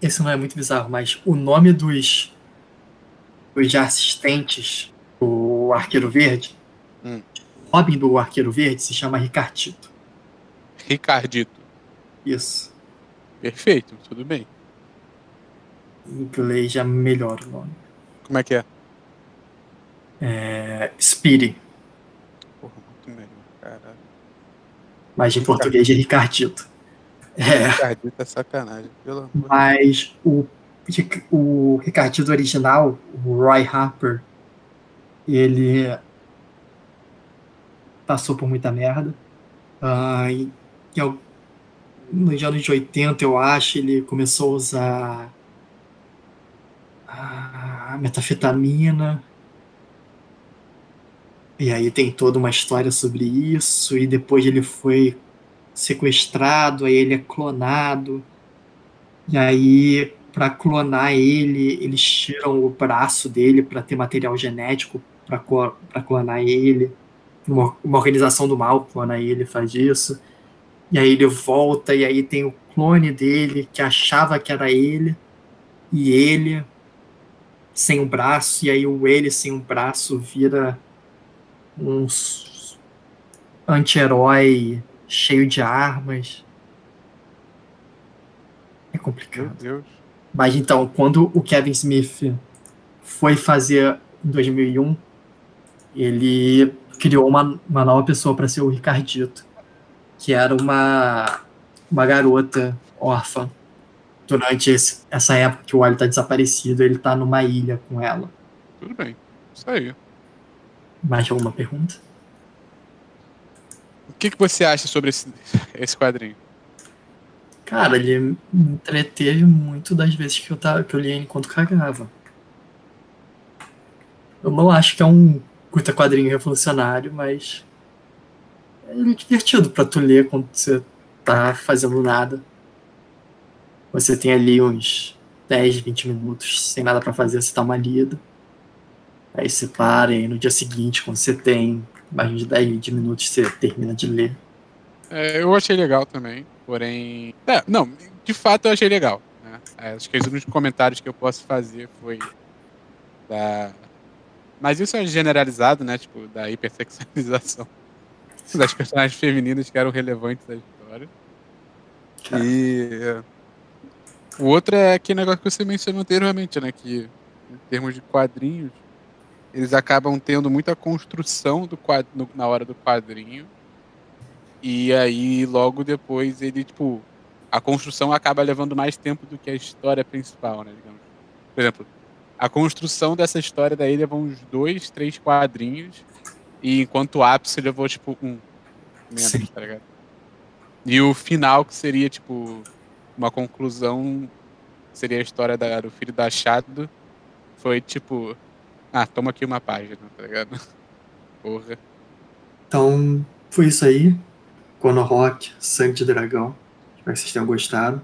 Esse não é muito bizarro, mas o nome dos, dos assistentes do Arqueiro Verde Hum. Robin do Arqueiro Verde se chama Ricardito. Ricardito. Isso. Perfeito, tudo bem. Em inglês já melhora o nome. Como é que é? É. Speedy. Porra, muito melhor, caralho. Mas em português é Ricardito. É. Ricardito é sacanagem, pelo amor Mas o, o Ricardito original, o Roy Harper, ele passou por muita merda. Uh, e, e, nos anos de 80, eu acho, ele começou a usar a metafetamina. E aí tem toda uma história sobre isso. E depois ele foi sequestrado, aí ele é clonado. E aí, para clonar ele, eles tiram o braço dele para ter material genético para clonar ele uma, uma organização do mal, aí ele faz isso. E aí ele volta, e aí tem o clone dele que achava que era ele, e ele sem um braço, e aí o ele sem um braço vira um anti-herói cheio de armas. É complicado. Mas então, quando o Kevin Smith foi fazer em 2001, ele criou uma, uma nova pessoa para ser o Ricardito, que era uma, uma garota órfã. Durante esse, essa época que o Wally está desaparecido, ele está numa ilha com ela. Tudo bem, isso aí. Mais alguma pergunta? O que, que você acha sobre esse, esse quadrinho? Cara, ele me entreteve muito das vezes que eu, tava, que eu li enquanto cagava. Eu não acho que é um curta quadrinho revolucionário, mas é divertido para tu ler quando você tá fazendo nada. Você tem ali uns 10, 20 minutos sem nada para fazer, você dá uma lida. Aí você para e no dia seguinte, quando você tem mais de 10, 20 minutos, você termina de ler. É, eu achei legal também, porém. É, não, de fato eu achei legal. Né? É, acho que os únicos comentários que eu posso fazer foi da mas isso é generalizado, né? Tipo, da hipersexualização das personagens femininas que eram relevantes da história. E o outro é aquele negócio que você mencionou anteriormente, né? Que em termos de quadrinhos, eles acabam tendo muita construção do quadro, na hora do quadrinho E aí, logo depois, ele, tipo, a construção acaba levando mais tempo do que a história principal, né? Digamos. Por exemplo, a construção dessa história daí levou uns dois, três quadrinhos, e enquanto o ápice levou, tipo, um. Menos, Sim. tá ligado? E o final, que seria, tipo, uma conclusão, seria a história da, do filho da Shadow, foi tipo, ah, toma aqui uma página, tá ligado? Porra. Então, foi isso aí. Cono Rock, Sangue de Dragão. Espero que vocês tenham gostado.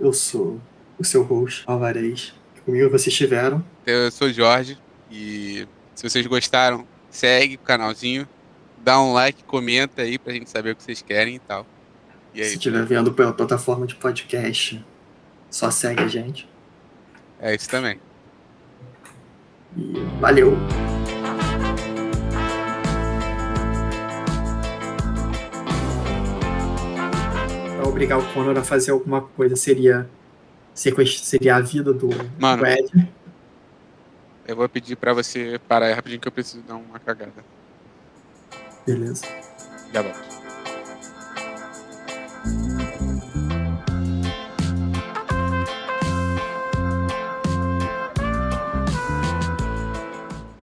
Eu sou o seu host, Alvarez. Comigo vocês estiveram. Eu sou o Jorge. E se vocês gostaram, segue o canalzinho. Dá um like, comenta aí pra gente saber o que vocês querem e tal. E aí, se estiver vendo pela plataforma de podcast, só segue a gente. É isso também. E valeu! obrigar o Connor a fazer alguma coisa seria seria a vida do, Mano, do Ed. Eu vou pedir para você parar aí rapidinho que eu preciso dar uma cagada. Beleza. Já volto.